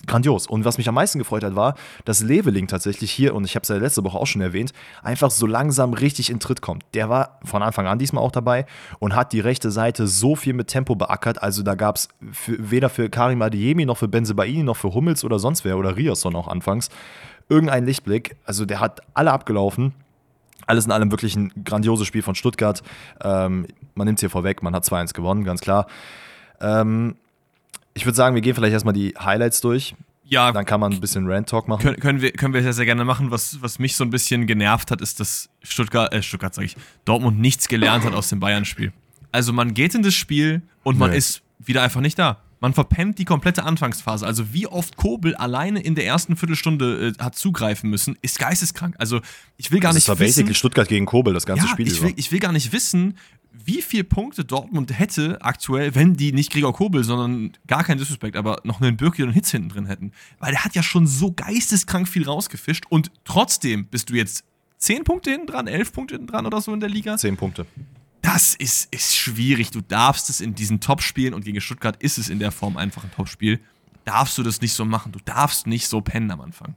grandios. Und was mich am meisten gefreut hat, war, dass Leveling tatsächlich hier, und ich habe es ja letzte Woche auch schon erwähnt, einfach so langsam richtig in Tritt kommt. Der war von Anfang an diesmal auch dabei und hat die rechte Seite so viel mit Tempo beackert. Also da gab es weder für Karim Adiemi noch für Benzebaini noch für Hummels oder sonst wer oder Riasson auch anfangs irgendeinen Lichtblick. Also der hat alle abgelaufen. Alles in allem wirklich ein grandioses Spiel von Stuttgart. Ähm, man nimmt es hier vorweg, man hat 2-1 gewonnen, ganz klar. Ähm, ich würde sagen, wir gehen vielleicht erstmal die Highlights durch. Ja. Dann kann man ein bisschen Rant-Talk machen. Können, können, wir, können wir sehr, sehr gerne machen. Was, was mich so ein bisschen genervt hat, ist, dass Stuttgart, äh, Stuttgart sage ich, Dortmund nichts gelernt hat aus dem Bayern-Spiel. Also man geht in das Spiel und man nee. ist wieder einfach nicht da. Man verpennt die komplette Anfangsphase. Also wie oft Kobel alleine in der ersten Viertelstunde äh, hat zugreifen müssen, ist geisteskrank. Also ich will gar das nicht wissen. Das war basically Stuttgart gegen Kobel, das ganze ja, Spiel ich will, ich will gar nicht wissen, wie viele Punkte Dortmund hätte aktuell, wenn die nicht Gregor Kobel, sondern gar kein Disrespect, aber noch einen Birki und einen Hitz hinten drin hätten. Weil der hat ja schon so geisteskrank viel rausgefischt und trotzdem bist du jetzt 10 Punkte hinten dran, 11 Punkte hinten dran oder so in der Liga. 10 Punkte. Das ist, ist schwierig. Du darfst es in diesen Top-Spielen und gegen Stuttgart ist es in der Form einfach ein Top-Spiel. Darfst du das nicht so machen. Du darfst nicht so pennen am Anfang.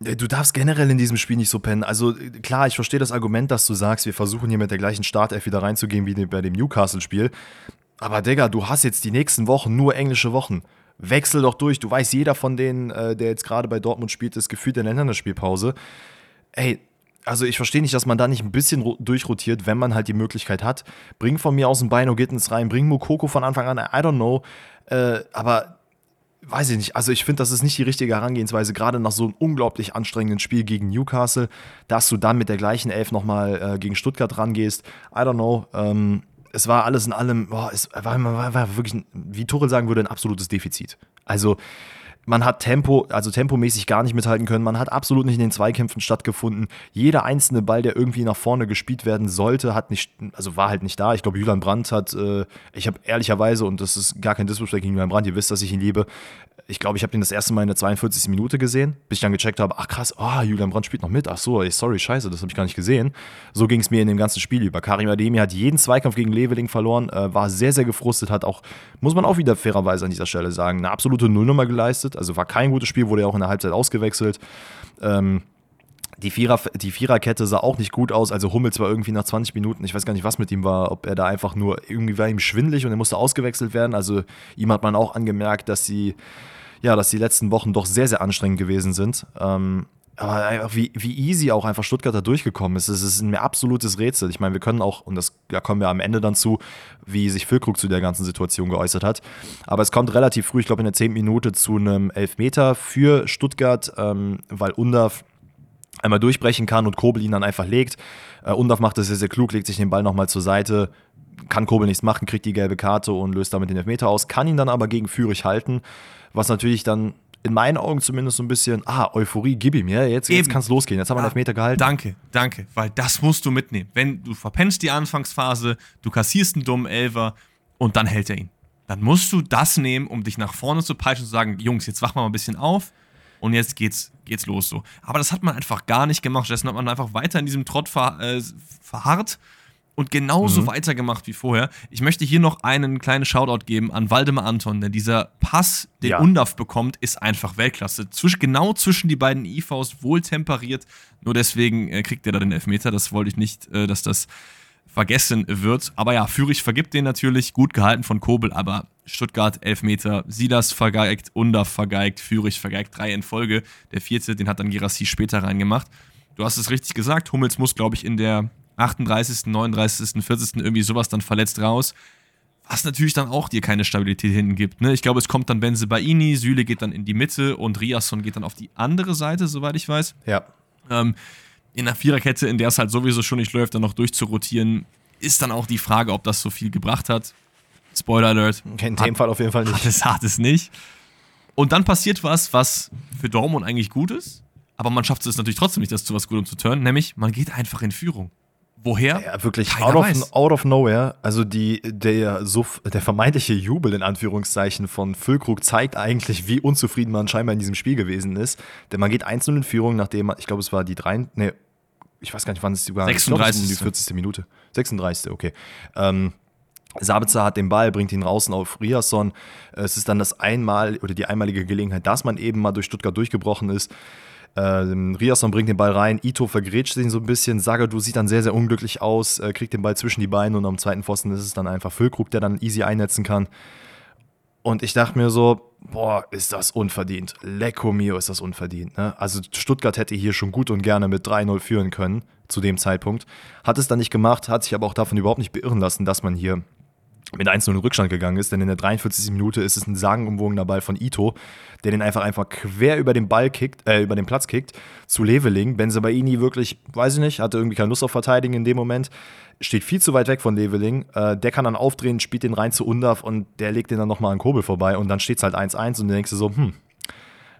Du darfst generell in diesem Spiel nicht so pennen. Also klar, ich verstehe das Argument, dass du sagst, wir versuchen hier mit der gleichen Startelf wieder reinzugehen wie bei dem Newcastle-Spiel. Aber Digga, du hast jetzt die nächsten Wochen nur englische Wochen. Wechsel doch durch. Du weißt, jeder von denen, äh, der jetzt gerade bei Dortmund spielt, ist gefühlt in der Länderspielpause. Ey, also ich verstehe nicht, dass man da nicht ein bisschen durchrotiert, wenn man halt die Möglichkeit hat. Bring von mir aus ein Beino Gittens rein, bring Mukoko von Anfang an, I don't know. Äh, aber weiß ich nicht, also ich finde, das ist nicht die richtige Herangehensweise, gerade nach so einem unglaublich anstrengenden Spiel gegen Newcastle, dass du dann mit der gleichen Elf nochmal äh, gegen Stuttgart rangehst. I don't know. Ähm, es war alles in allem, boah, es war, war, war wirklich, wie Tuchel sagen würde, ein absolutes Defizit. Also man hat Tempo, also tempomäßig gar nicht mithalten können. Man hat absolut nicht in den Zweikämpfen stattgefunden. Jeder einzelne Ball, der irgendwie nach vorne gespielt werden sollte, hat nicht, also war halt nicht da. Ich glaube, Julian Brandt hat, äh, ich habe ehrlicherweise, und das ist gar kein Disrespect gegen Julian Brandt, ihr wisst, dass ich ihn liebe, ich glaube, ich habe ihn das erste Mal in der 42. Minute gesehen, bis ich dann gecheckt habe, ach krass, oh, Julian Brandt spielt noch mit. Ach so, ey, sorry, scheiße, das habe ich gar nicht gesehen. So ging es mir in dem ganzen Spiel über. Karim Ademi hat jeden Zweikampf gegen Leveling verloren, äh, war sehr, sehr gefrustet, hat auch, muss man auch wieder fairerweise an dieser Stelle sagen, eine absolute Nullnummer geleistet. Also war kein gutes Spiel, wurde ja auch in der Halbzeit ausgewechselt. Ähm, die, Vierer, die Viererkette sah auch nicht gut aus. Also Hummels war irgendwie nach 20 Minuten, ich weiß gar nicht, was mit ihm war, ob er da einfach nur, irgendwie war ihm schwindlig und er musste ausgewechselt werden. Also ihm hat man auch angemerkt, dass sie ja, dass die letzten Wochen doch sehr, sehr anstrengend gewesen sind. Ähm, aber wie, wie easy auch einfach Stuttgart da durchgekommen ist, es ist ein absolutes Rätsel. Ich meine, wir können auch, und das, da kommen wir am Ende dann zu, wie sich Füllkrug zu der ganzen Situation geäußert hat. Aber es kommt relativ früh, ich glaube in der 10. Minute, zu einem Elfmeter für Stuttgart, ähm, weil Undaf einmal durchbrechen kann und Kobel ihn dann einfach legt. Äh, Undaf macht das sehr, sehr klug, legt sich den Ball nochmal zur Seite, kann Kobel nichts machen, kriegt die gelbe Karte und löst damit den Elfmeter aus, kann ihn dann aber gegen Führig halten was natürlich dann in meinen Augen zumindest so ein bisschen, ah, Euphorie, gib ihm, ja, jetzt, jetzt kann es losgehen, jetzt haben wir einen Elfmeter gehalten. Danke, danke, weil das musst du mitnehmen. Wenn du verpennst die Anfangsphase, du kassierst einen dummen Elfer und dann hält er ihn. Dann musst du das nehmen, um dich nach vorne zu peitschen und zu sagen, Jungs, jetzt wachen wir mal ein bisschen auf und jetzt geht's, geht's los so. Aber das hat man einfach gar nicht gemacht. Stattdessen hat man einfach weiter in diesem Trott ver, äh, verharrt und genauso mhm. weitergemacht wie vorher. Ich möchte hier noch einen kleinen Shoutout geben an Waldemar Anton, denn dieser Pass, den ja. Undaf bekommt, ist einfach Weltklasse. Zwisch, genau zwischen die beiden IVs, wohl temperiert. Nur deswegen äh, kriegt er da den Elfmeter. Das wollte ich nicht, äh, dass das vergessen wird. Aber ja, Fürich vergibt den natürlich. Gut gehalten von Kobel, aber Stuttgart Elfmeter. Silas vergeigt, Undaf vergeigt, Fürich vergeigt. Drei in Folge. Der vierte, den hat dann Girassi später reingemacht. Du hast es richtig gesagt. Hummels muss, glaube ich, in der 38., 39., 40. irgendwie sowas dann verletzt raus. Was natürlich dann auch dir keine Stabilität hinten gibt. Ne? Ich glaube, es kommt dann Benze Baini, Süle geht dann in die Mitte und Riasson geht dann auf die andere Seite, soweit ich weiß. Ja. Ähm, in der Viererkette, in der es halt sowieso schon nicht läuft, dann noch durchzurotieren, ist dann auch die Frage, ob das so viel gebracht hat. Spoiler Alert. In dem Fall auf jeden Fall nicht. Hat es, hat es nicht. Und dann passiert was, was für Dortmund eigentlich gut ist, aber man schafft es natürlich trotzdem nicht, das zu was Gutem zu turnen, nämlich man geht einfach in Führung. Woher? Ja, wirklich out of, out of, nowhere. Also die, der, so, der vermeintliche Jubel in Anführungszeichen von Füllkrug zeigt eigentlich, wie unzufrieden man scheinbar in diesem Spiel gewesen ist. Denn man geht einzeln in Führung, nachdem, ich glaube, es war die drei, nee, ich weiß gar nicht, wann es war. 36. Glaub, die 40. Minute. 36. Okay. Ähm, Sabitzer hat den Ball, bringt ihn draußen auf Riasson. Es ist dann das einmal oder die einmalige Gelegenheit, dass man eben mal durch Stuttgart durchgebrochen ist. Ähm, Riasson bringt den Ball rein, Ito vergrätscht sich so ein bisschen, Sagadu sieht dann sehr, sehr unglücklich aus, äh, kriegt den Ball zwischen die Beine und am zweiten Pfosten ist es dann einfach Füllkrug, der dann easy einnetzen kann. Und ich dachte mir so, boah, ist das unverdient. Lecco mio ist das unverdient. Ne? Also Stuttgart hätte hier schon gut und gerne mit 3-0 führen können zu dem Zeitpunkt. Hat es dann nicht gemacht, hat sich aber auch davon überhaupt nicht beirren lassen, dass man hier mit 1-0 in Rückstand gegangen ist, denn in der 43. Minute ist es ein sagenumwogener Ball von Ito, der den einfach einfach quer über den Ball kickt, äh, über den Platz kickt, zu Leveling. Benzebaini wirklich, weiß ich nicht, hatte irgendwie keine Lust auf Verteidigen in dem Moment, steht viel zu weit weg von Leveling, äh, der kann dann aufdrehen, spielt den rein zu Undaf und der legt den dann nochmal an Kobel vorbei und dann steht es halt 1-1 und du denkst du so, hm,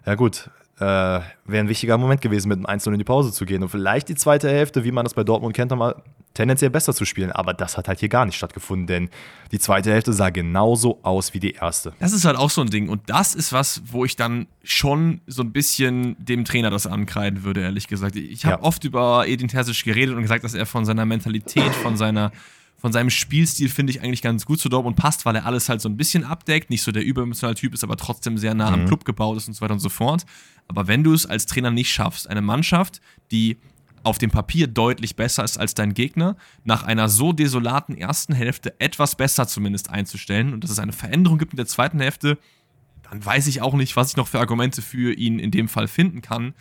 ja gut, äh, wäre ein wichtiger Moment gewesen, mit einem 1 in die Pause zu gehen. Und vielleicht die zweite Hälfte, wie man das bei Dortmund kennt, mal tendenziell besser zu spielen. Aber das hat halt hier gar nicht stattgefunden, denn die zweite Hälfte sah genauso aus wie die erste. Das ist halt auch so ein Ding. Und das ist was, wo ich dann schon so ein bisschen dem Trainer das ankreiden würde, ehrlich gesagt. Ich habe ja. oft über Edin Terzic geredet und gesagt, dass er von seiner Mentalität, von seiner von seinem Spielstil finde ich eigentlich ganz gut zu Dortmund passt, weil er alles halt so ein bisschen abdeckt, nicht so der überemotionale Typ ist, aber trotzdem sehr nah mhm. am Club gebaut ist und so weiter und so fort. Aber wenn du es als Trainer nicht schaffst, eine Mannschaft, die auf dem Papier deutlich besser ist als dein Gegner, nach einer so desolaten ersten Hälfte etwas besser zumindest einzustellen und dass es eine Veränderung gibt in der zweiten Hälfte, dann weiß ich auch nicht, was ich noch für Argumente für ihn in dem Fall finden kann.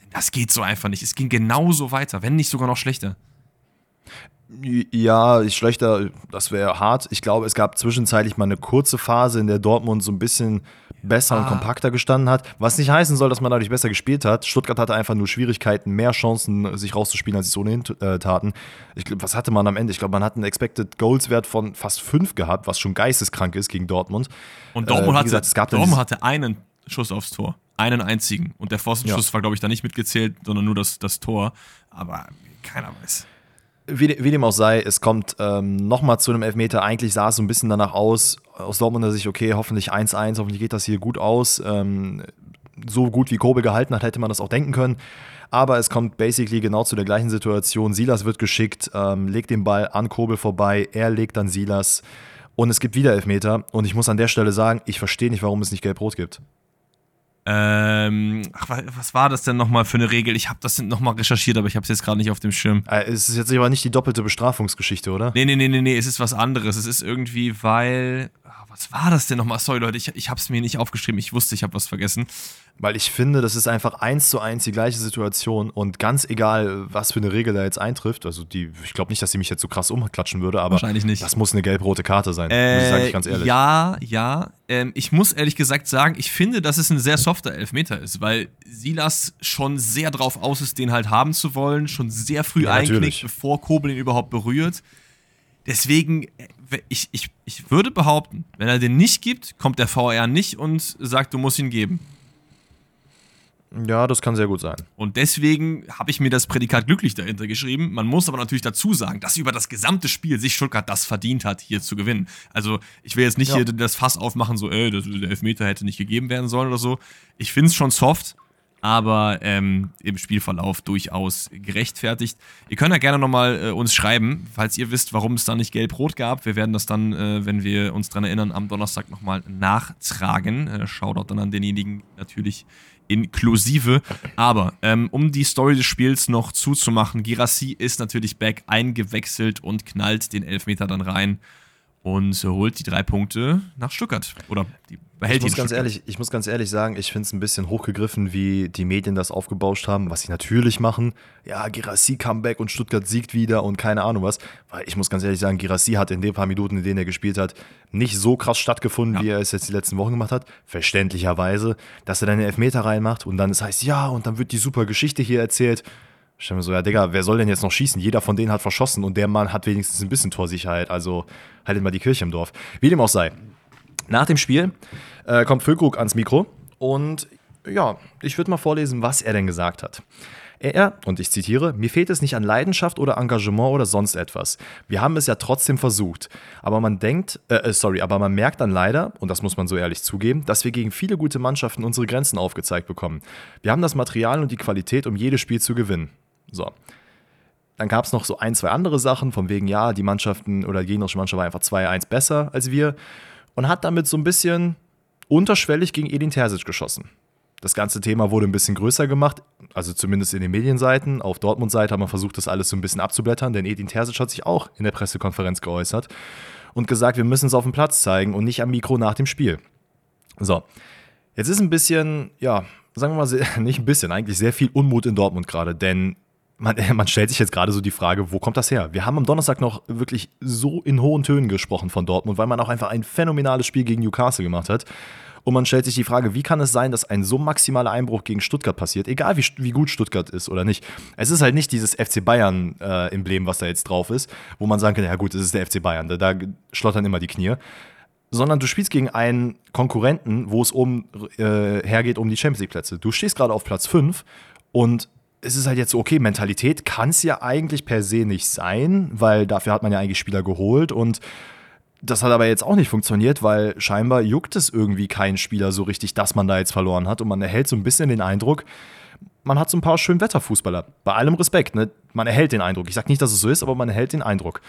Denn das geht so einfach nicht. Es ging genauso weiter, wenn nicht sogar noch schlechter. Ja, schlechter, das wäre hart. Ich glaube, es gab zwischenzeitlich mal eine kurze Phase, in der Dortmund so ein bisschen besser ah. und kompakter gestanden hat. Was nicht heißen soll, dass man dadurch besser gespielt hat. Stuttgart hatte einfach nur Schwierigkeiten, mehr Chancen, sich rauszuspielen, als sie es ohnehin äh, taten. Ich glaub, was hatte man am Ende? Ich glaube, man hat einen Expected Goals Wert von fast 5 gehabt, was schon geisteskrank ist gegen Dortmund. Und Dortmund, äh, gesagt, hatte, Dortmund hatte einen Schuss aufs Tor. Einen einzigen. Und der Pfostenschuss ja. war, glaube ich, da nicht mitgezählt, sondern nur das, das Tor. Aber keiner weiß. Wie, wie, dem auch sei, es kommt ähm, nochmal zu einem Elfmeter. Eigentlich sah es so ein bisschen danach aus, aus Dortmunder Sicht, okay, hoffentlich 1-1, hoffentlich geht das hier gut aus. Ähm, so gut wie Kobe gehalten hat, hätte man das auch denken können. Aber es kommt basically genau zu der gleichen Situation. Silas wird geschickt, ähm, legt den Ball an Kobel vorbei, er legt dann Silas und es gibt wieder Elfmeter. Und ich muss an der Stelle sagen, ich verstehe nicht, warum es nicht gelb-rot gibt. Ähm, ach, was war das denn nochmal für eine Regel? Ich habe das nochmal recherchiert, aber ich habe es jetzt gerade nicht auf dem Schirm. Äh, es ist jetzt aber nicht die doppelte Bestrafungsgeschichte, oder? Nee, nee, nee, nee, nee, es ist was anderes. Es ist irgendwie, weil. Ach, was war das denn nochmal? Sorry, Leute, ich, ich habe es mir nicht aufgeschrieben. Ich wusste, ich habe was vergessen. Weil ich finde, das ist einfach eins zu eins die gleiche Situation und ganz egal, was für eine Regel da jetzt eintrifft, also die, ich glaube nicht, dass sie mich jetzt so krass umklatschen würde, aber Wahrscheinlich nicht. das muss eine gelb-rote Karte sein, äh, muss ich ganz ehrlich. Ja, ja. Ähm, ich muss ehrlich gesagt sagen, ich finde, dass es ein sehr softer Elfmeter ist, weil Silas schon sehr drauf aus ist, den halt haben zu wollen, schon sehr früh ja, einknickt, bevor Kobel ihn überhaupt berührt. Deswegen, äh, ich, ich, ich würde behaupten, wenn er den nicht gibt, kommt der VR nicht und sagt, du musst ihn geben. Ja, das kann sehr gut sein. Und deswegen habe ich mir das Prädikat glücklich dahinter geschrieben. Man muss aber natürlich dazu sagen, dass über das gesamte Spiel sich Stuttgart das verdient hat, hier zu gewinnen. Also ich will jetzt nicht ja. hier das Fass aufmachen, so, ey, der Elfmeter hätte nicht gegeben werden sollen oder so. Ich finde es schon soft, aber ähm, im Spielverlauf durchaus gerechtfertigt. Ihr könnt ja gerne nochmal äh, uns schreiben, falls ihr wisst, warum es da nicht gelb-rot gab. Wir werden das dann, äh, wenn wir uns dran erinnern, am Donnerstag nochmal nachtragen. Äh, Shoutout dann an denjenigen natürlich inklusive. Aber ähm, um die Story des Spiels noch zuzumachen, Girassi ist natürlich back eingewechselt und knallt den Elfmeter dann rein und holt die drei Punkte nach Stuttgart. Oder die ich muss ganz ehrlich, Ich muss ganz ehrlich sagen, ich finde es ein bisschen hochgegriffen, wie die Medien das aufgebauscht haben, was sie natürlich machen. Ja, Girassi Comeback und Stuttgart siegt wieder und keine Ahnung was. Weil ich muss ganz ehrlich sagen, Girassi hat in den paar Minuten, in denen er gespielt hat, nicht so krass stattgefunden, ja. wie er es jetzt die letzten Wochen gemacht hat. Verständlicherweise, dass er dann den Elfmeter reinmacht und dann das heißt, ja, und dann wird die super Geschichte hier erzählt. Ich stelle mir so, ja, Digga, wer soll denn jetzt noch schießen? Jeder von denen hat verschossen und der Mann hat wenigstens ein bisschen Torsicherheit. Also haltet mal die Kirche im Dorf. Wie dem auch sei. Nach dem Spiel äh, kommt Füllkrug ans Mikro und ja, ich würde mal vorlesen, was er denn gesagt hat. Er, und ich zitiere, mir fehlt es nicht an Leidenschaft oder Engagement oder sonst etwas. Wir haben es ja trotzdem versucht. Aber man denkt, äh, äh sorry, aber man merkt dann leider, und das muss man so ehrlich zugeben, dass wir gegen viele gute Mannschaften unsere Grenzen aufgezeigt bekommen. Wir haben das Material und die Qualität, um jedes Spiel zu gewinnen. So. Dann gab es noch so ein, zwei andere Sachen, von wegen, ja, die Mannschaften oder die gegnerische Mannschaft war einfach 2-1 besser als wir und hat damit so ein bisschen unterschwellig gegen Edin Terzic geschossen. Das ganze Thema wurde ein bisschen größer gemacht, also zumindest in den Medienseiten. Auf Dortmund-Seite hat man versucht, das alles so ein bisschen abzublättern, denn Edin Terzic hat sich auch in der Pressekonferenz geäußert und gesagt, wir müssen es auf dem Platz zeigen und nicht am Mikro nach dem Spiel. So, jetzt ist ein bisschen, ja, sagen wir mal, nicht ein bisschen, eigentlich sehr viel Unmut in Dortmund gerade, denn man, man, stellt sich jetzt gerade so die Frage, wo kommt das her? Wir haben am Donnerstag noch wirklich so in hohen Tönen gesprochen von Dortmund, weil man auch einfach ein phänomenales Spiel gegen Newcastle gemacht hat. Und man stellt sich die Frage, wie kann es sein, dass ein so maximaler Einbruch gegen Stuttgart passiert, egal wie, wie gut Stuttgart ist oder nicht. Es ist halt nicht dieses FC Bayern-Emblem, äh, was da jetzt drauf ist, wo man sagen kann, ja gut, es ist der FC Bayern, da, da schlottern immer die Knie sondern du spielst gegen einen Konkurrenten, wo es um äh, hergeht um die Champions League Plätze. Du stehst gerade auf Platz 5 und es ist halt jetzt so, okay, Mentalität kann es ja eigentlich per se nicht sein, weil dafür hat man ja eigentlich Spieler geholt und das hat aber jetzt auch nicht funktioniert, weil scheinbar juckt es irgendwie keinen Spieler so richtig, dass man da jetzt verloren hat und man erhält so ein bisschen den Eindruck, man hat so ein paar Schönwetterfußballer. Bei allem Respekt, ne? Man erhält den Eindruck. Ich sage nicht, dass es so ist, aber man erhält den Eindruck.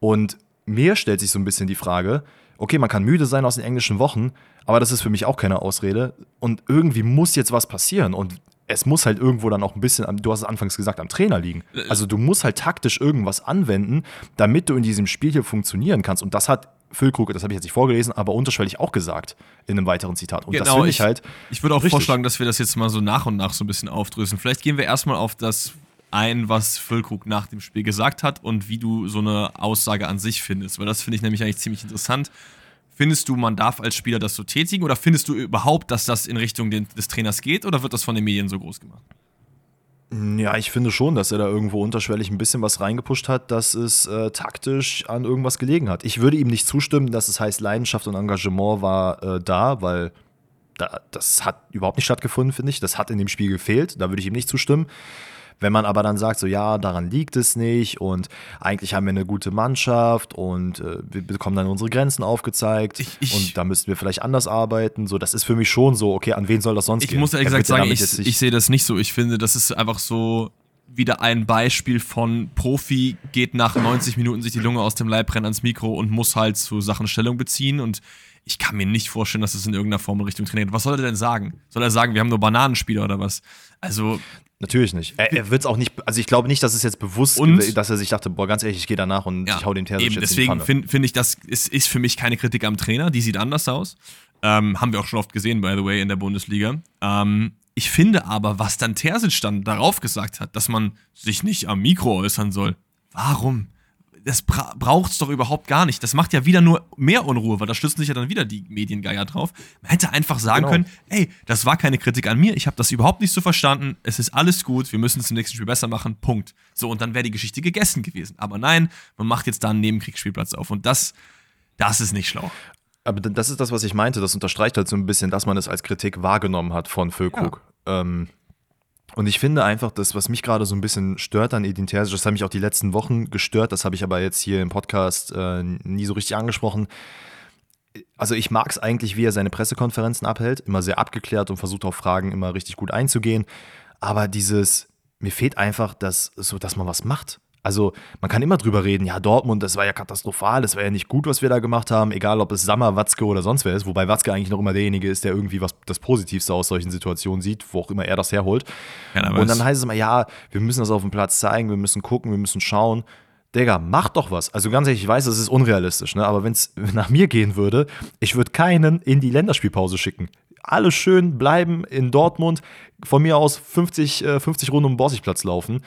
Und mir stellt sich so ein bisschen die Frage, okay, man kann müde sein aus den englischen Wochen, aber das ist für mich auch keine Ausrede. Und irgendwie muss jetzt was passieren. Und es muss halt irgendwo dann auch ein bisschen, du hast es anfangs gesagt, am Trainer liegen. Äh, also du musst halt taktisch irgendwas anwenden, damit du in diesem Spiel hier funktionieren kannst. Und das hat Füllkrug, das habe ich jetzt nicht vorgelesen, aber unterschwellig auch gesagt in einem weiteren Zitat. Und genau, das finde ich, ich halt. Ich würde auch richtig. vorschlagen, dass wir das jetzt mal so nach und nach so ein bisschen aufdröseln. Vielleicht gehen wir erstmal auf das ein, was Füllkrug nach dem Spiel gesagt hat und wie du so eine Aussage an sich findest. Weil das finde ich nämlich eigentlich ziemlich interessant. Findest du, man darf als Spieler das so tätigen oder findest du überhaupt, dass das in Richtung des Trainers geht oder wird das von den Medien so groß gemacht? Ja, ich finde schon, dass er da irgendwo unterschwellig ein bisschen was reingepusht hat, dass es äh, taktisch an irgendwas gelegen hat. Ich würde ihm nicht zustimmen, dass es heißt, Leidenschaft und Engagement war äh, da, weil da, das hat überhaupt nicht stattgefunden, finde ich. Das hat in dem Spiel gefehlt. Da würde ich ihm nicht zustimmen. Wenn man aber dann sagt, so ja, daran liegt es nicht und eigentlich haben wir eine gute Mannschaft und äh, wir bekommen dann unsere Grenzen aufgezeigt ich, ich, und da müssten wir vielleicht anders arbeiten, so das ist für mich schon so, okay, an wen soll das sonst ich gehen? Ich muss ehrlich gesagt sagen, ich, ich sehe das nicht so. Ich finde, das ist einfach so wieder ein Beispiel von Profi geht nach 90 Minuten sich die Lunge aus dem Leib, rennt ans Mikro und muss halt zu Sachen Stellung beziehen und ich kann mir nicht vorstellen, dass es in irgendeiner Form in Richtung Training geht. Was soll er denn sagen? Soll er sagen, wir haben nur Bananenspieler oder was? Also Natürlich nicht. Er, er wird es auch nicht, also ich glaube nicht, dass es jetzt bewusst, und, dass er sich dachte, boah, ganz ehrlich, ich gehe danach und ja, ich hau den Terzic eben, jetzt Deswegen finde find ich, das ist, ist für mich keine Kritik am Trainer, die sieht anders aus. Ähm, haben wir auch schon oft gesehen, by the way, in der Bundesliga. Ähm, ich finde aber, was dann Terzic dann darauf gesagt hat, dass man sich nicht am Mikro äußern soll. Warum? Das bra braucht es doch überhaupt gar nicht. Das macht ja wieder nur mehr Unruhe, weil da stützen sich ja dann wieder die Mediengeier drauf. Man hätte einfach sagen genau. können, ey, das war keine Kritik an mir, ich habe das überhaupt nicht so verstanden, es ist alles gut, wir müssen es im nächsten Spiel besser machen, Punkt. So, und dann wäre die Geschichte gegessen gewesen. Aber nein, man macht jetzt da einen Nebenkriegsspielplatz auf und das, das ist nicht schlau. Aber das ist das, was ich meinte. Das unterstreicht halt so ein bisschen, dass man es als Kritik wahrgenommen hat von Füllkrug. Ja. Ähm, und ich finde einfach, das, was mich gerade so ein bisschen stört an Edin Terzic, das hat mich auch die letzten Wochen gestört, das habe ich aber jetzt hier im Podcast äh, nie so richtig angesprochen. also ich mag es eigentlich, wie er seine Pressekonferenzen abhält, immer sehr abgeklärt und versucht auf Fragen immer richtig gut einzugehen. Aber dieses, mir fehlt einfach, dass, so, dass man was macht. Also man kann immer drüber reden, ja, Dortmund, das war ja katastrophal, das war ja nicht gut, was wir da gemacht haben, egal ob es Sammer, Watzke oder sonst wer ist, wobei Watzke eigentlich noch immer derjenige ist, der irgendwie was das Positivste aus solchen Situationen sieht, wo auch immer er das herholt. Ja, und dann heißt es immer, ja, wir müssen das auf dem Platz zeigen, wir müssen gucken, wir müssen schauen. Digga, mach doch was. Also ganz ehrlich, ich weiß, das ist unrealistisch, ne? aber wenn es nach mir gehen würde, ich würde keinen in die Länderspielpause schicken. Alle schön bleiben in Dortmund, von mir aus 50, 50 äh, Runden um den Borsigplatz laufen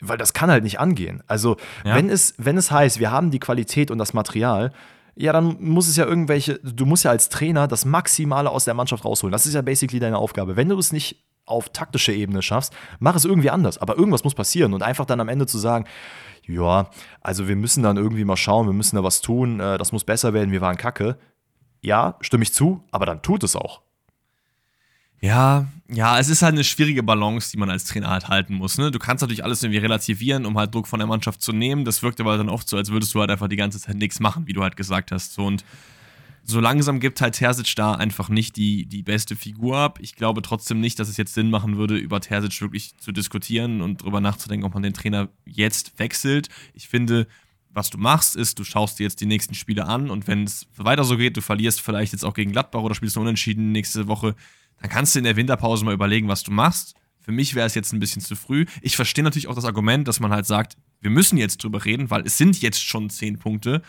weil das kann halt nicht angehen. Also, ja. wenn, es, wenn es heißt, wir haben die Qualität und das Material, ja, dann muss es ja irgendwelche, du musst ja als Trainer das Maximale aus der Mannschaft rausholen. Das ist ja basically deine Aufgabe. Wenn du es nicht auf taktischer Ebene schaffst, mach es irgendwie anders. Aber irgendwas muss passieren und einfach dann am Ende zu sagen, ja, also wir müssen dann irgendwie mal schauen, wir müssen da was tun, äh, das muss besser werden, wir waren kacke. Ja, stimme ich zu, aber dann tut es auch. Ja, ja, es ist halt eine schwierige Balance, die man als Trainer halt halten muss. Ne? Du kannst natürlich alles irgendwie relativieren, um halt Druck von der Mannschaft zu nehmen. Das wirkt aber dann oft so, als würdest du halt einfach die ganze Zeit nichts machen, wie du halt gesagt hast. So, und so langsam gibt halt Terzic da einfach nicht die, die beste Figur ab. Ich glaube trotzdem nicht, dass es jetzt Sinn machen würde, über Terzic wirklich zu diskutieren und darüber nachzudenken, ob man den Trainer jetzt wechselt. Ich finde, was du machst, ist, du schaust dir jetzt die nächsten Spiele an und wenn es weiter so geht, du verlierst vielleicht jetzt auch gegen Gladbach oder spielst du unentschieden nächste Woche, dann kannst du in der Winterpause mal überlegen, was du machst. Für mich wäre es jetzt ein bisschen zu früh. Ich verstehe natürlich auch das Argument, dass man halt sagt, wir müssen jetzt drüber reden, weil es sind jetzt schon zehn Punkte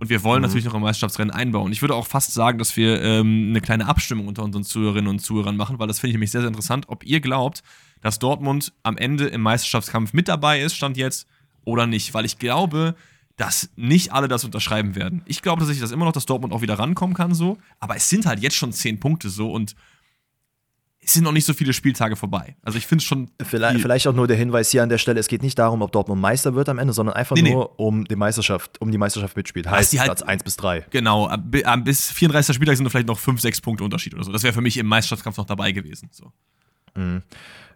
und wir wollen mhm. natürlich noch ein Meisterschaftsrennen einbauen. Ich würde auch fast sagen, dass wir ähm, eine kleine Abstimmung unter unseren Zuhörerinnen und Zuhörern machen, weil das finde ich nämlich sehr, sehr interessant, ob ihr glaubt, dass Dortmund am Ende im Meisterschaftskampf mit dabei ist, stand jetzt, oder nicht. Weil ich glaube, dass nicht alle das unterschreiben werden. Ich glaube tatsächlich, dass immer noch, dass Dortmund auch wieder rankommen kann, so. Aber es sind halt jetzt schon zehn Punkte so und sind noch nicht so viele Spieltage vorbei. Also ich finde es schon. Vielleicht, vielleicht, auch nur der Hinweis hier an der Stelle: Es geht nicht darum, ob Dortmund Meister wird am Ende, sondern einfach nee, nur nee. um die Meisterschaft, um die Meisterschaft mitspielt. Heißt die halt, Platz 1 bis 3. Genau, bis 34. Spieltag sind vielleicht noch 5, 6 Punkte Unterschied oder so. Das wäre für mich im Meisterschaftskampf noch dabei gewesen. So. Mhm.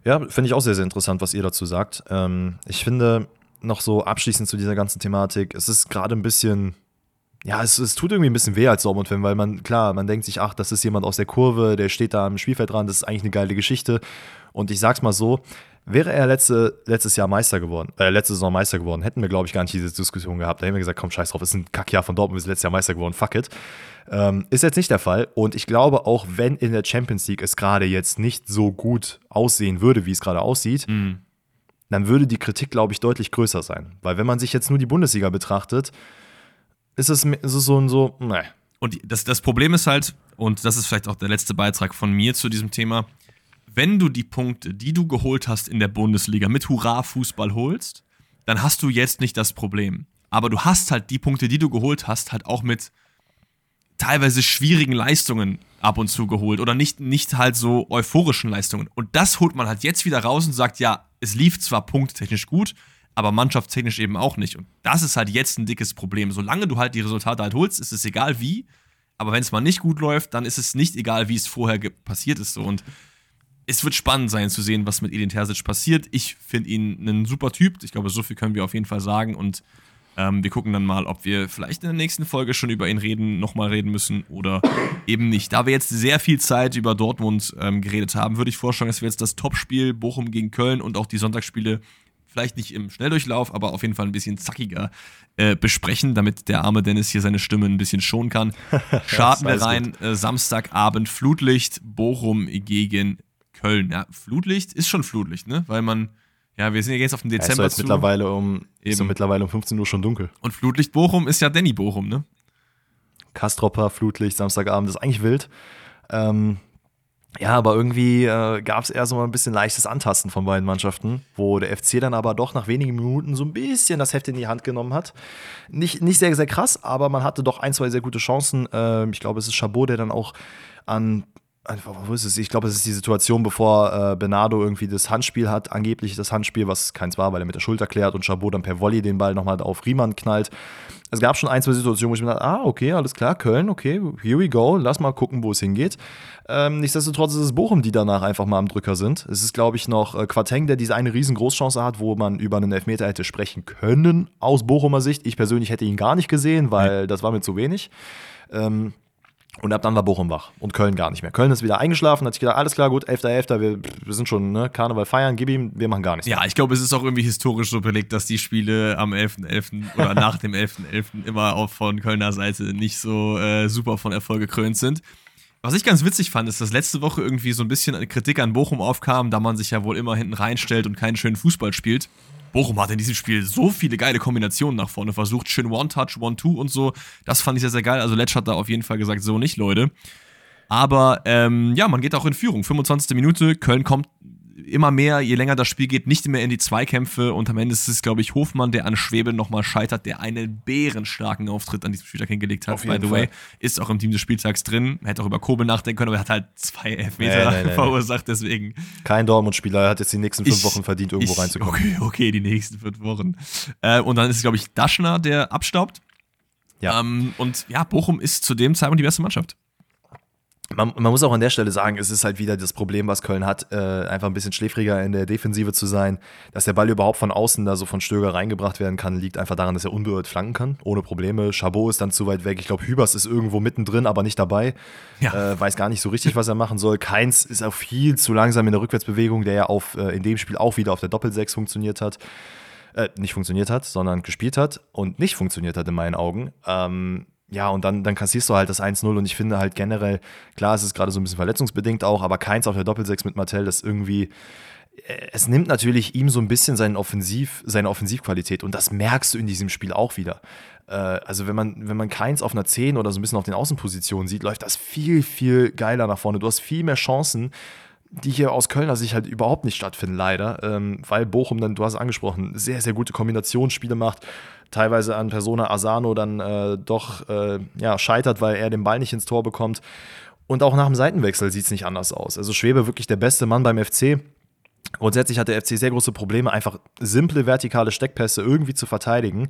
Ja, finde ich auch sehr, sehr interessant, was ihr dazu sagt. Ähm, ich finde noch so abschließend zu dieser ganzen Thematik, es ist gerade ein bisschen ja, es, es tut irgendwie ein bisschen weh als Dortmund-Fan, weil man, klar, man denkt sich, ach, das ist jemand aus der Kurve, der steht da am Spielfeld dran, das ist eigentlich eine geile Geschichte. Und ich sag's mal so, wäre er letzte, letztes Jahr Meister geworden, äh, letzte Saison Meister geworden, hätten wir, glaube ich, gar nicht diese Diskussion gehabt. Da hätten wir gesagt, komm, scheiß drauf, ist ein Kackjahr von Dortmund, wir sind letztes Jahr Meister geworden, fuck it. Ähm, ist jetzt nicht der Fall. Und ich glaube, auch wenn in der Champions League es gerade jetzt nicht so gut aussehen würde, wie es gerade aussieht, mhm. dann würde die Kritik, glaube ich, deutlich größer sein. Weil wenn man sich jetzt nur die Bundesliga betrachtet, ist es, ist es so und so, ne. Und das, das Problem ist halt, und das ist vielleicht auch der letzte Beitrag von mir zu diesem Thema, wenn du die Punkte, die du geholt hast in der Bundesliga mit Hurra-Fußball holst, dann hast du jetzt nicht das Problem. Aber du hast halt die Punkte, die du geholt hast, halt auch mit teilweise schwierigen Leistungen ab und zu geholt oder nicht, nicht halt so euphorischen Leistungen. Und das holt man halt jetzt wieder raus und sagt, ja, es lief zwar punkttechnisch gut, aber mannschaftstechnisch eben auch nicht. Und das ist halt jetzt ein dickes Problem. Solange du halt die Resultate halt holst, ist es egal wie. Aber wenn es mal nicht gut läuft, dann ist es nicht egal, wie es vorher passiert ist. So. Und es wird spannend sein zu sehen, was mit Edin Terzic passiert. Ich finde ihn einen super Typ. Ich glaube, so viel können wir auf jeden Fall sagen. Und ähm, wir gucken dann mal, ob wir vielleicht in der nächsten Folge schon über ihn reden, nochmal reden müssen oder eben nicht. Da wir jetzt sehr viel Zeit über Dortmund ähm, geredet haben, würde ich vorschlagen, dass wir jetzt das Topspiel Bochum gegen Köln und auch die Sonntagsspiele vielleicht nicht im Schnelldurchlauf, aber auf jeden Fall ein bisschen zackiger äh, besprechen, damit der arme Dennis hier seine Stimme ein bisschen schonen kann. Wir rein, äh, Samstagabend, Flutlicht, Bochum gegen Köln. Ja, Flutlicht ist schon Flutlicht, ne? Weil man, ja, wir sind ja jetzt auf dem Dezember. Ja, ist jetzt zu. mittlerweile um, ist so mittlerweile um 15 Uhr schon dunkel. Und Flutlicht Bochum ist ja Danny Bochum, ne? Kastropper, Flutlicht, Samstagabend ist eigentlich wild. Ähm, ja, aber irgendwie äh, gab es eher so ein bisschen leichtes Antasten von beiden Mannschaften, wo der FC dann aber doch nach wenigen Minuten so ein bisschen das Heft in die Hand genommen hat. Nicht, nicht sehr, sehr krass, aber man hatte doch ein, zwei sehr gute Chancen. Ähm, ich glaube, es ist Chabot, der dann auch an wo ist es? Ich glaube, es ist die Situation, bevor äh, Bernardo irgendwie das Handspiel hat, angeblich das Handspiel, was keins war, weil er mit der Schulter klärt und Chabot dann per Volley den Ball nochmal auf Riemann knallt. Es gab schon ein, zwei Situationen, wo ich mir dachte, ah, okay, alles klar, Köln, okay, here we go, lass mal gucken, wo es hingeht. Ähm, nichtsdestotrotz ist es Bochum, die danach einfach mal am Drücker sind. Es ist, glaube ich, noch äh, Quateng, der diese eine riesen Großchance hat, wo man über einen Elfmeter hätte sprechen können, aus Bochumer Sicht. Ich persönlich hätte ihn gar nicht gesehen, weil das war mir zu wenig. Ähm, Und ab dann war Bochum wach und Köln gar nicht mehr. Köln ist wieder eingeschlafen, hat sich gedacht, alles klar, gut, 11.11., wir, wir sind schon ne, Karneval feiern, gib ihm, wir machen gar nichts. Ja, ich glaube, es ist auch irgendwie historisch so belegt, dass die Spiele am 11.11. .11. oder nach dem 11.11. .11. immer auch von Kölner Seite nicht so äh, super von Erfolg gekrönt sind. Was ich ganz witzig fand, ist, dass letzte Woche irgendwie so ein bisschen Kritik an Bochum aufkam, da man sich ja wohl immer hinten reinstellt und keinen schönen Fußball spielt. Bochum hat in diesem Spiel so viele geile Kombinationen nach vorne versucht. Schön One-Touch, One-Two und so. Das fand ich sehr, sehr geil. Also Letsch hat da auf jeden Fall gesagt, so nicht, Leute. Aber ähm, ja, man geht auch in Führung. 25. Minute, Köln kommt immer mehr, je länger das Spiel geht, nicht mehr in die Zweikämpfe und am Ende ist es, glaube ich, Hofmann, der an Schwebe nochmal scheitert, der einen bärenstarken Auftritt an diesem Spieltag hingelegt hat. By the Fall. way, ist auch im Team des Spieltags drin. Hätte auch über Kobel nachdenken können, aber er hat halt zwei Elfmeter nee, nee, nee, verursacht, deswegen. Kein Dortmund-Spieler hat jetzt die nächsten fünf ich, Wochen verdient, irgendwo ich, reinzukommen. Okay, okay, die nächsten fünf Wochen. Äh, und dann ist es, glaube ich, Daschner, der abstaubt. Ja. Ähm, und ja, Bochum ist zu dem Zeitpunkt die beste Mannschaft man, man, muss auch an der Stelle sagen, es ist halt wieder das Problem, was Köln hat, äh, einfach ein bisschen schläfriger in der Defensive zu sein. Dass der Ball überhaupt von außen da so von Stöger reingebracht werden kann, liegt einfach daran, dass er unberührt flanken kann, ohne Probleme. Chabot ist dann zu weit weg. Ich glaube, Hübers ist irgendwo mittendrin, aber nicht dabei. Ja. Äh, weiß gar nicht so richtig, was er machen soll. Keins ist auch viel zu langsam in der Rückwärtsbewegung, der ja auf, äh, in dem Spiel auch wieder auf der Doppelsechs funktioniert hat. Äh, nicht funktioniert hat, sondern gespielt hat und nicht funktioniert hat in meinen Augen. Ähm, ja, und dann, dann kassierst du halt das 1-0 und ich finde halt generell, klar, es ist gerade so ein bisschen verletzungsbedingt auch, aber keins auf der Doppelsechs mit Martell, das irgendwie, äh, es nimmt natürlich ihm so ein bisschen seinen Offensiv, seine Offensivqualität und das merkst du in diesem Spiel auch wieder. Äh, also wenn man, wenn man keins auf einer 10 oder so ein bisschen auf den Außenpositionen sieht, läuft das viel, viel geiler nach vorne. Du hast viel mehr Chancen, die hier aus Kölner Sicht halt überhaupt nicht stattfinden, leider, ähm, weil Bochum dann, du hast es angesprochen, sehr, sehr gute Kombinationsspiele macht, teilweise an Persona Asano dann äh, doch äh, ja, scheitert, weil er den Ball nicht ins Tor bekommt. Und auch nach dem Seitenwechsel sieht es nicht anders aus. Also Schwebe wirklich der beste Mann beim FC. Grundsätzlich hat der FC sehr große Probleme, einfach simple vertikale Steckpässe irgendwie zu verteidigen.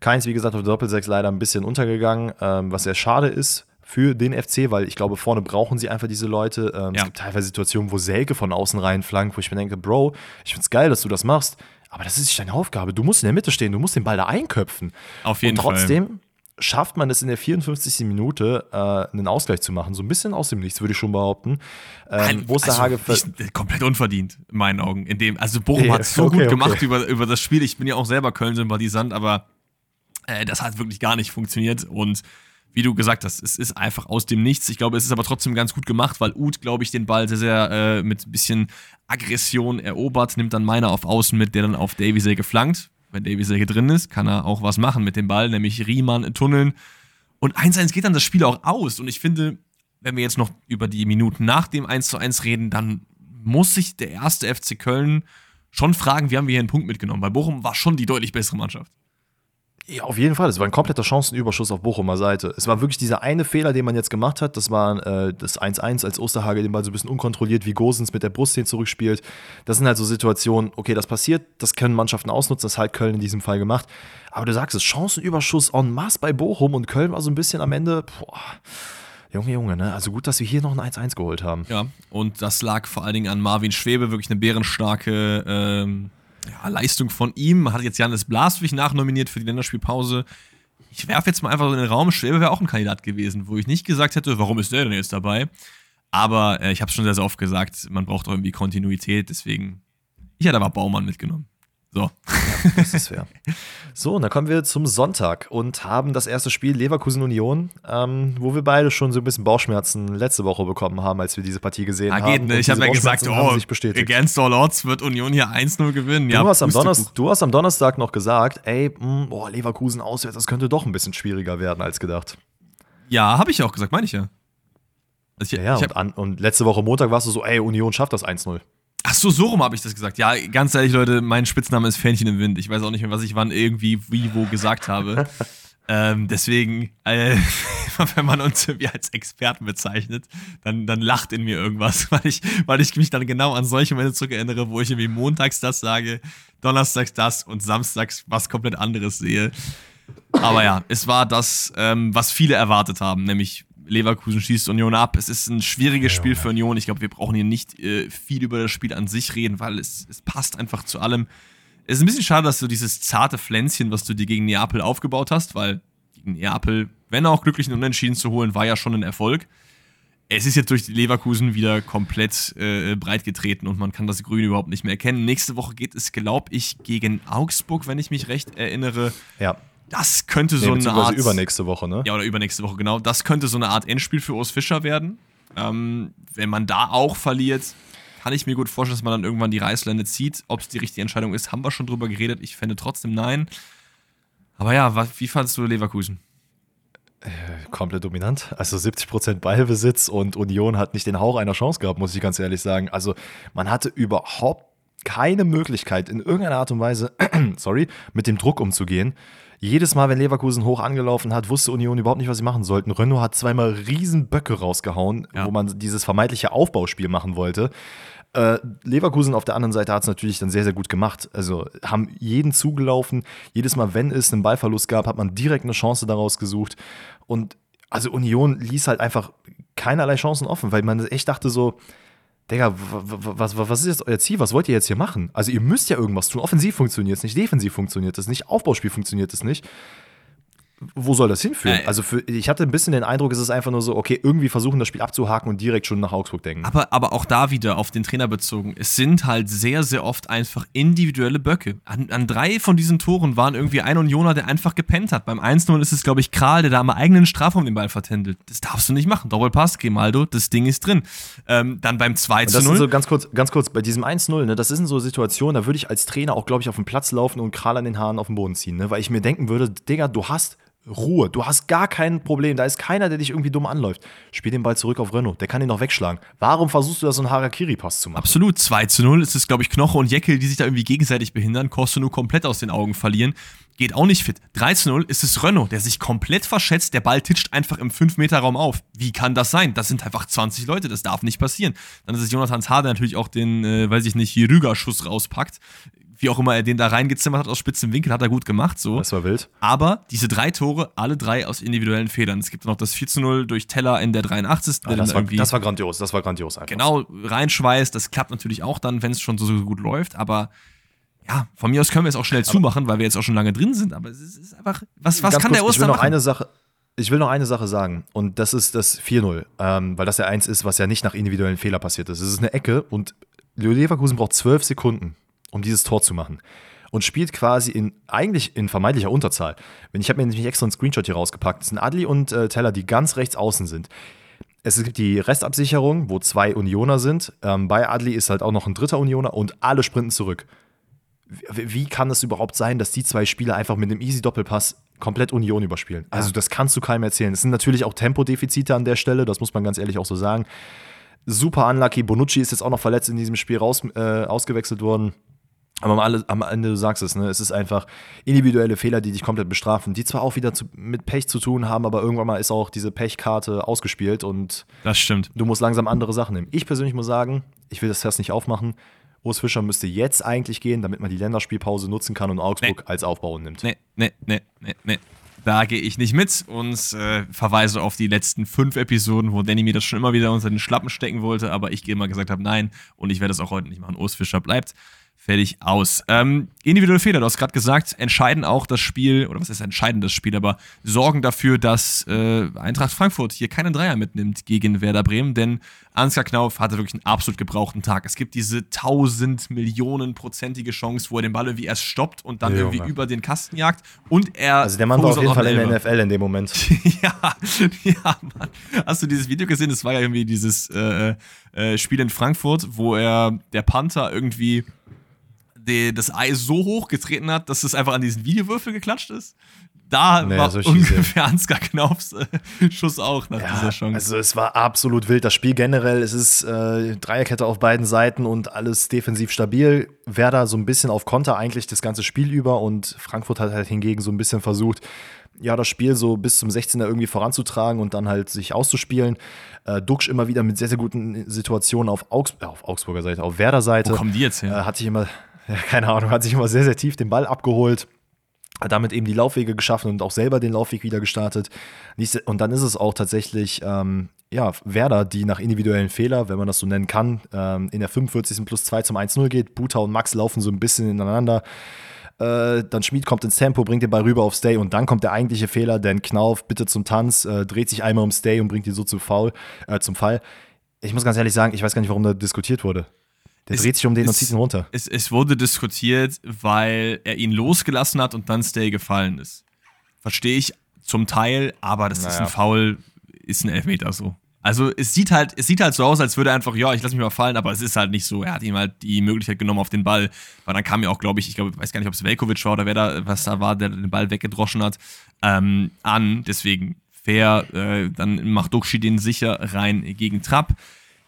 Keins, wie gesagt, auf der Doppelsechs leider ein bisschen untergegangen, ähm, was sehr schade ist für den FC, weil ich glaube, vorne brauchen sie einfach diese Leute. Ähm, ja. Es gibt teilweise Situationen, wo Selke von außen reinflankt, wo ich mir denke, Bro, ich finde es geil, dass du das machst, aber das ist nicht deine Aufgabe. Du musst in der Mitte stehen, du musst den Ball da einköpfen. Auf jeden Und trotzdem Fall. schafft man es in der 54. Minute, äh, einen Ausgleich zu machen. So ein bisschen aus dem Nichts, würde ich schon behaupten. Ähm, wo also, nicht, komplett unverdient, in meinen Augen. In dem, also Bochum hat es so okay, gut gemacht okay. über, über das Spiel. Ich bin ja auch selber Köln-Sympathisant, aber äh, das hat wirklich gar nicht funktioniert. Und wie du gesagt hast, es ist einfach aus dem Nichts. Ich glaube, es ist aber trotzdem ganz gut gemacht, weil Uth, glaube ich, den Ball sehr, sehr äh, mit ein bisschen Aggression erobert, nimmt dann meiner auf Außen mit, der dann auf Davy Säge flankt. Wenn Davy Säge drin ist, kann er auch was machen mit dem Ball, nämlich Riemann tunneln. Und 1-1 geht dann das Spiel auch aus. Und ich finde, wenn wir jetzt noch über die Minuten nach dem 1-1 reden, dann muss sich der erste FC Köln schon fragen, wie haben wir hier einen Punkt mitgenommen? Weil Bochum war schon die deutlich bessere Mannschaft. Ja, auf jeden Fall. Es war ein kompletter Chancenüberschuss auf Bochumer Seite. Es war wirklich dieser eine Fehler, den man jetzt gemacht hat. Das war äh, das 1-1, als Osterhage den Ball so ein bisschen unkontrolliert wie Gosens mit der Brust den zurückspielt. Das sind halt so Situationen, okay, das passiert, das können Mannschaften ausnutzen, das hat Köln in diesem Fall gemacht. Aber du sagst es, Chancenüberschuss en masse bei Bochum und Köln war so ein bisschen am Ende, boah. Junge, Junge, ne? Also gut, dass wir hier noch ein 1-1 geholt haben. Ja, und das lag vor allen Dingen an Marvin Schwebe, wirklich eine bärenstarke ähm, ja, Leistung von ihm. Hat jetzt Janis Blaswig nachnominiert für die Länderspielpause. Ich werfe jetzt mal einfach so in den Raum, Schwebe wäre auch ein Kandidat gewesen, wo ich nicht gesagt hätte, warum ist der denn jetzt dabei? Aber äh, ich habe es schon sehr, sehr oft gesagt, man braucht auch irgendwie Kontinuität, deswegen, ich hätte aber Baumann mitgenommen. So. Ja, das ist fair. So, und dann kommen wir zum Sonntag und haben das erste Spiel Leverkusen Union, ähm, wo wir beide schon so ein bisschen Bauchschmerzen letzte Woche bekommen haben, als wir diese Partie gesehen ah, haben. Geht, ne? Ich habe ja gesagt, oh, against all odds wird Union hier 1-0 gewinnen. Du, ja, hast am Donnerstag, du hast am Donnerstag noch gesagt, ey, mh, hm, boah, Leverkusen auswärts, das könnte doch ein bisschen schwieriger werden als gedacht. Ja, habe ich auch gesagt, meine ich ja. Also ich, ja, ja und, an, und letzte Woche Montag warst du so, ey, Union schafft das 1-0. Ach so, so rum habe ich das gesagt. Ja, ganz ehrlich, Leute, mein Spitzname ist Fähnchen im Wind. Ich weiß auch nicht mehr, was ich wann irgendwie wie wo gesagt habe. ähm, deswegen, äh, wenn man uns irgendwie als Experten bezeichnet, dann, dann lacht in mir irgendwas, weil ich, weil ich mich dann genau an solche Momente zurückerinnere, wo ich irgendwie montags das sage, donnerstags das und samstags was komplett anderes sehe. Aber ja, es war das, ähm, was viele erwartet haben, nämlich Leverkusen schießt Union ab. Es ist ein schwieriges ja, Spiel für Union. Ich glaube, wir brauchen hier nicht äh, viel über das Spiel an sich reden, weil es, es passt einfach zu allem. Es ist ein bisschen schade, dass du dieses zarte Pflänzchen, was du dir gegen Neapel aufgebaut hast, weil gegen Neapel wenn auch glücklich einen Unentschieden zu holen, war ja schon ein Erfolg. Es ist jetzt durch Leverkusen wieder komplett äh, breit getreten und man kann das Grün überhaupt nicht mehr erkennen. Nächste Woche geht es, glaube ich, gegen Augsburg, wenn ich mich recht erinnere. Ja. Das könnte so nee, eine Art. übernächste Woche, ne? Ja, oder übernächste Woche, genau. Das könnte so eine Art Endspiel für Urs Fischer werden. Ähm, wenn man da auch verliert, kann ich mir gut vorstellen, dass man dann irgendwann die Reißleine zieht. Ob es die richtige Entscheidung ist, haben wir schon drüber geredet. Ich fände trotzdem nein. Aber ja, was, wie fandest du Leverkusen? Äh, komplett dominant. Also 70% Ballbesitz und Union hat nicht den Hauch einer Chance gehabt, muss ich ganz ehrlich sagen. Also man hatte überhaupt keine Möglichkeit, in irgendeiner Art und Weise, sorry, mit dem Druck umzugehen. Jedes Mal, wenn Leverkusen hoch angelaufen hat, wusste Union überhaupt nicht, was sie machen sollten. Renault hat zweimal Riesenböcke rausgehauen, ja. wo man dieses vermeintliche Aufbauspiel machen wollte. Äh, Leverkusen auf der anderen Seite hat es natürlich dann sehr, sehr gut gemacht. Also haben jeden zugelaufen. Jedes Mal, wenn es einen Ballverlust gab, hat man direkt eine Chance daraus gesucht. Und also Union ließ halt einfach keinerlei Chancen offen, weil man echt dachte so, Digga, was, was, ist jetzt euer Ziel? Was wollt ihr jetzt hier machen? Also ihr müsst ja irgendwas tun. Offensiv funktioniert es nicht, defensiv funktioniert es nicht, Aufbauspiel funktioniert es nicht wo soll das hinführen? Äh, also für, ich hatte ein bisschen den Eindruck, es ist einfach nur so, okay, irgendwie versuchen das Spiel abzuhaken und direkt schon nach Augsburg denken. Aber, aber auch da wieder auf den Trainer bezogen. Es sind halt sehr, sehr oft einfach individuelle Böcke. An, an drei von diesen Toren waren irgendwie ein Unioner, der einfach gepennt hat. Beim 1-0 ist es, glaube ich, Kral, der da am eigenen Strafraum den Ball vertändelt. Das darfst du nicht machen. Doppelpass, Gemaldo, das Ding ist drin. Ähm, dann beim 2 0 Das ist so ganz kurz, ganz kurz, bei diesem 1-0, ne, das sind so Situationen, da würde ich als Trainer auch, glaube ich, auf den Platz laufen und Kral an den Haaren auf den Boden ziehen, ne? weil ich mir denken würde, Digga, du hast Ruhe. Du hast gar kein Problem. Da ist keiner, der dich irgendwie dumm anläuft. Spiel den Ball zurück auf Renault. Der kann ihn noch wegschlagen. Warum versuchst du da so einen Harakiri-Pass zu machen? Absolut. 2 zu 0 ist es, glaube ich, Knoche und Jeckel, die sich da irgendwie gegenseitig behindern. Koste nur komplett aus den Augen verlieren. Geht auch nicht fit. 3 zu 0 ist es Renault, der sich komplett verschätzt. Der Ball titscht einfach im 5-Meter-Raum auf. Wie kann das sein? Das sind einfach 20 Leute. Das darf nicht passieren. Dann ist es Jonathan Zah, der natürlich auch den, äh, weiß ich nicht, Rüger-Schuss rauspackt wie auch immer er den da reingezimmert hat aus spitzen Winkel, hat er gut gemacht. So. Das war wild. Aber diese drei Tore, alle drei aus individuellen Fehlern. Es gibt noch das 4 zu 0 durch Teller in der 83. Ah, das, war, das war grandios, das war grandios einfach. Genau, reinschweißt, das klappt natürlich auch dann, wenn es schon so, so, gut läuft, aber ja, von mir aus können wir es auch schnell aber zumachen, weil wir jetzt auch schon lange drin sind, aber es ist einfach, was, was kann kurz, der Oster ich will noch machen? Eine Sache, ich will noch eine Sache sagen und das ist das 4-0, ähm, weil das ja eins ist, was ja nicht nach individuellen Fehler passiert ist. Es ist eine Ecke und Leverkusen braucht zwölf Sekunden, um dieses Tor zu machen und spielt quasi in eigentlich in vermeintlicher Unterzahl. Wenn ich habe mir nämlich extra einen Screenshot hier rausgepackt. Das sind Adli und äh, Teller, die ganz rechts außen sind. Es gibt die Restabsicherung, wo zwei Unioner sind. Ähm, bei Adli ist halt auch noch ein dritter Unioner und alle sprinten zurück. Wie, wie kann es überhaupt sein, dass die zwei Spieler einfach mit einem easy Doppelpass komplett Union überspielen? Also das kannst du keinem erzählen. Es sind natürlich auch Tempodefizite an der Stelle, das muss man ganz ehrlich auch so sagen. Super unlucky. Bonucci ist jetzt auch noch verletzt in diesem Spiel raus, äh, ausgewechselt worden. Aber am, Ende, du sagst es, ne, es ist einfach individuelle Fehler, die dich komplett bestrafen, die zwar auch wieder zu, mit Pech zu tun haben, aber irgendwann mal ist auch diese Pechkarte ausgespielt und das stimmt. du musst langsam andere Sachen nehmen. Ich persönlich muss sagen, ich will das Test nicht aufmachen. Urs Fischer müsste jetzt eigentlich gehen, damit man die Länderspielpause nutzen kann und Augsburg nee. als Aufbau nimmt. Nee, nee, nee, nee, nee. Da gehe ich nicht mit und äh, verweise auf die letzten fünf Episoden, wo Danny mir das schon immer wieder unter den Schlappen stecken wollte, aber ich immer gesagt habe, nein, und ich werde das auch heute nicht machen. Urs Fischer bleibt fertig aus. Ähm, individuelle Fehler, du hast gerade gesagt, entscheiden auch das Spiel, oder was ist entscheiden das Spiel, aber sorgen dafür, dass äh, Eintracht Frankfurt hier keinen Dreier mitnimmt gegen Werder Bremen, denn Ansgar Knauf hatte wirklich einen absolut gebrauchten Tag. Es gibt diese tausend Millionen prozentige Chance, wo er den Ball irgendwie erst stoppt und dann ja, irgendwie über den Kasten jagt und er. Also der Mann war auf jeden Fall in der NFL in dem Moment. ja, ja, Mann. Hast du dieses Video gesehen? Das war ja irgendwie dieses äh, äh, Spiel in Frankfurt, wo er der Panther irgendwie die, das Ei so hoch getreten hat, dass es einfach an diesen Videowürfel geklatscht ist. Da naja, war ungefähr Ansgar Knaufs äh, Schuss auch nach ja, dieser Chance. Also es war absolut wild. Das Spiel generell, es ist äh, Dreierkette auf beiden Seiten und alles defensiv stabil. Werder so ein bisschen auf Konter eigentlich das ganze Spiel über und Frankfurt hat halt hingegen so ein bisschen versucht, ja, das Spiel so bis zum 16er irgendwie voranzutragen und dann halt sich auszuspielen. Äh, Duxch immer wieder mit sehr, sehr guten Situationen auf, Augs äh, auf Augsburger Seite, auf Werder Seite. Wo kommen die jetzt her? Äh, hat sich immer, keine Ahnung, hat sich immer sehr, sehr tief den Ball abgeholt, hat damit eben die Laufwege geschaffen und auch selber den Laufweg wieder gestartet. Und dann ist es auch tatsächlich, ähm, ja, Werder, die nach individuellen Fehler, wenn man das so nennen kann, ähm, in der 45. plus 2 zum 1-0 geht. Buta und Max laufen so ein bisschen ineinander. Äh, dann Schmid kommt ins Tempo, bringt den Ball rüber auf Stay und dann kommt der eigentliche Fehler, denn Knauf bitte zum Tanz, äh, dreht sich einmal um Stay und bringt ihn so zum Foul, äh, zum Fall. Ich muss ganz ehrlich sagen, ich weiß gar nicht, warum da diskutiert wurde. Der es, dreht sich um den es, und zieht ihn runter. Es, es, wurde diskutiert, weil er ihn losgelassen hat und dann Stay gefallen ist. Verstehe ich zum Teil, aber das naja. ist ein Foul, ist ein Elfmeter so. Also es sieht halt, es sieht halt so aus, als würde er einfach, ja, ich lasse mich mal fallen, aber es ist halt nicht so. Er hat ihm halt die Möglichkeit genommen auf den Ball, weil dann kam ja auch, glaube ich, ich glaube, ich weiß gar nicht, ob es Velkovic war oder wer da, was da war, der den Ball weggedroschen hat, ähm, an. Deswegen fair, äh, dann macht Duxi den sicher rein gegen Trapp.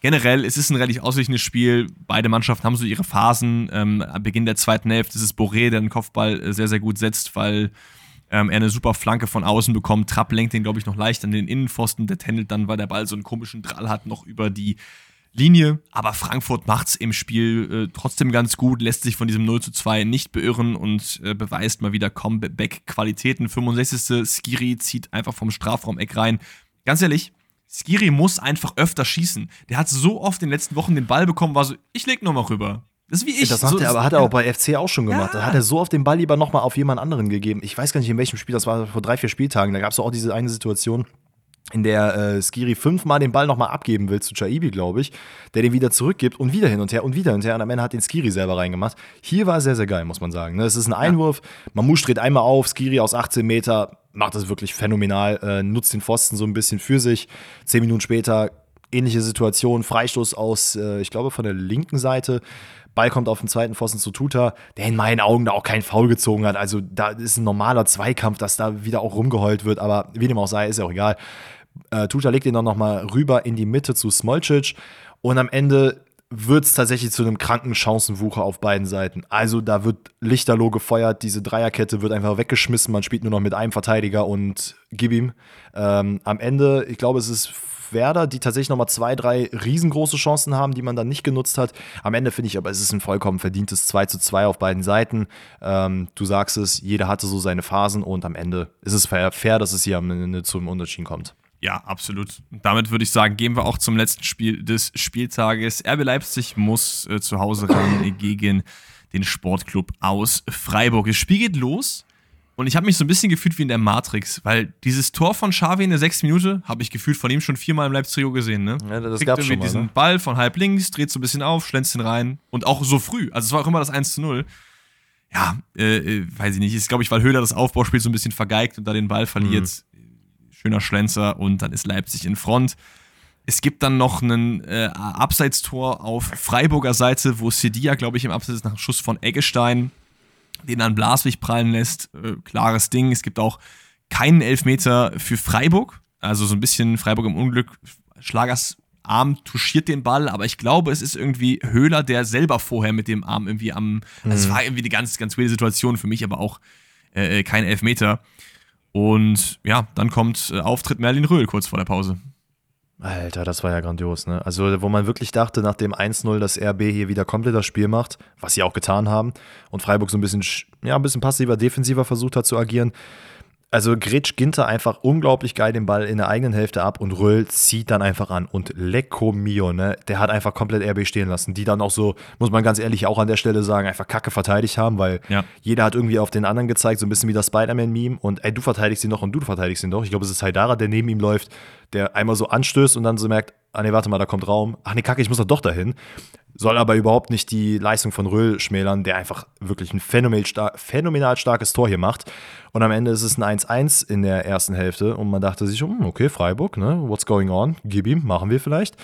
Generell, es ist ein relativ ausgeglichenes Spiel. Beide Mannschaften haben so ihre Phasen. Ähm, am Beginn der zweiten Hälfte ist es Boré, der den Kopfball äh, sehr, sehr gut setzt, weil ähm, er eine super Flanke von außen bekommt. Trapp lenkt den, glaube ich, noch leicht an den Innenpfosten. Der tändelt dann, weil der Ball so einen komischen Drall hat, noch über die Linie. Aber Frankfurt macht es im Spiel äh, trotzdem ganz gut, lässt sich von diesem 0 zu 2 nicht beirren und äh, beweist mal wieder Comeback-Qualitäten. 65. Skiri zieht einfach vom Strafraum-Eck rein. Ganz ehrlich, Skiri muss einfach öfter schießen. Der hat so oft in den letzten Wochen den Ball bekommen, war so, ich leg nur mal rüber. Das ist wie ich. Das hat, so, er, aber hat er auch bei FC auch schon gemacht. Ja. Da hat er so auf den Ball lieber nochmal auf jemand anderen gegeben. Ich weiß gar nicht, in welchem Spiel, das war vor drei, vier Spieltagen. Da gab es auch diese eine Situation, in der äh, Skiri fünfmal den Ball nochmal abgeben will zu Chaibi, glaube ich, der den wieder zurückgibt und wieder hin und her und wieder hin und her. Und am Ende hat den Skiri selber reingemacht. Hier war er sehr, sehr geil, muss man sagen. Ne? Es ist ein Einwurf. Mamouche dreht einmal auf, Skiri aus 18 Meter macht das wirklich phänomenal, äh, nutzt den Pfosten so ein bisschen für sich. Zehn Minuten später ähnliche Situation, Freistoß aus, äh, ich glaube, von der linken Seite. Ball kommt auf den zweiten Pfosten zu Tuta, der in meinen Augen da auch keinen Foul gezogen hat. Also da ist ein normaler Zweikampf, dass da wieder auch rumgeheult wird, aber wie dem auch sei, ist ja auch egal. Äh, Tuta legt ihn dann nochmal rüber in die Mitte zu Smolcic und am Ende wird es tatsächlich zu einem kranken Chancenwucher auf beiden Seiten. Also da wird Lichterloh gefeuert, diese Dreierkette wird einfach weggeschmissen, man spielt nur noch mit einem Verteidiger und gib ihm. Ähm, am Ende, ich glaube, es ist Werder, die tatsächlich nochmal zwei, drei riesengroße Chancen haben, die man dann nicht genutzt hat. Am Ende finde ich aber, es ist ein vollkommen verdientes 2 zu 2 auf beiden Seiten. Ähm, du sagst es, jeder hatte so seine Phasen und am Ende ist es fair, dass es hier am Ende zum Unterschied kommt. Ja, absolut. damit würde ich sagen, gehen wir auch zum letzten Spiel des Spieltages. RB Leipzig muss äh, zu Hause ran gegen den Sportclub aus Freiburg. Das Spiel geht los und ich habe mich so ein bisschen gefühlt wie in der Matrix, weil dieses Tor von Xavi in der sechsten Minute habe ich gefühlt von ihm schon viermal im Leipzig gesehen. Ne? Ja, das Kriegt irgendwie schon mal, diesen ne? Ball von halb links, dreht so ein bisschen auf, schlänzt ihn rein und auch so früh. Also es war auch immer das 1 zu 0. Ja, äh, äh, weiß ich nicht. Ist, glaube ich, weil Höhler das Aufbauspiel so ein bisschen vergeigt und da den Ball verliert. Schöner Schlenzer und dann ist Leipzig in Front. Es gibt dann noch ein äh, Abseitstor auf Freiburger Seite, wo Sedia, glaube ich, im Abseits nach einem Schuss von Eggestein den dann Blaswig prallen lässt. Äh, klares Ding. Es gibt auch keinen Elfmeter für Freiburg. Also so ein bisschen Freiburg im Unglück. Schlagers Arm touchiert den Ball, aber ich glaube, es ist irgendwie Höhler, der selber vorher mit dem Arm irgendwie am. Also mhm. es war irgendwie eine ganz, ganz wilde Situation für mich, aber auch äh, kein Elfmeter. Und ja, dann kommt äh, Auftritt Merlin Röhl kurz vor der Pause. Alter, das war ja grandios, ne? Also, wo man wirklich dachte, nach dem 1-0, dass RB hier wieder komplett das Spiel macht, was sie auch getan haben, und Freiburg so ein bisschen, ja, ein bisschen passiver, defensiver versucht hat zu agieren, also Gretsch Ginter einfach unglaublich geil den Ball in der eigenen Hälfte ab und Röll zieht dann einfach an. Und Lecco Mio, ne, der hat einfach komplett RB stehen lassen. Die dann auch so, muss man ganz ehrlich auch an der Stelle sagen, einfach kacke verteidigt haben, weil ja. jeder hat irgendwie auf den anderen gezeigt, so ein bisschen wie das Spider-Man-Meme. Und ey, du verteidigst ihn doch und du verteidigst ihn doch. Ich glaube, es ist Haidara, der neben ihm läuft, der einmal so anstößt und dann so merkt, ah nee, warte mal, da kommt Raum. Ach nee, kacke, ich muss doch doch dahin. Soll aber überhaupt nicht die Leistung von Röhl schmälern, der einfach wirklich ein phänomenal, star phänomenal starkes Tor hier macht. Und am Ende ist es ein 1-1 in der ersten Hälfte und man dachte sich, hm, okay, Freiburg, ne, what's going on? Gib ihm, machen wir vielleicht.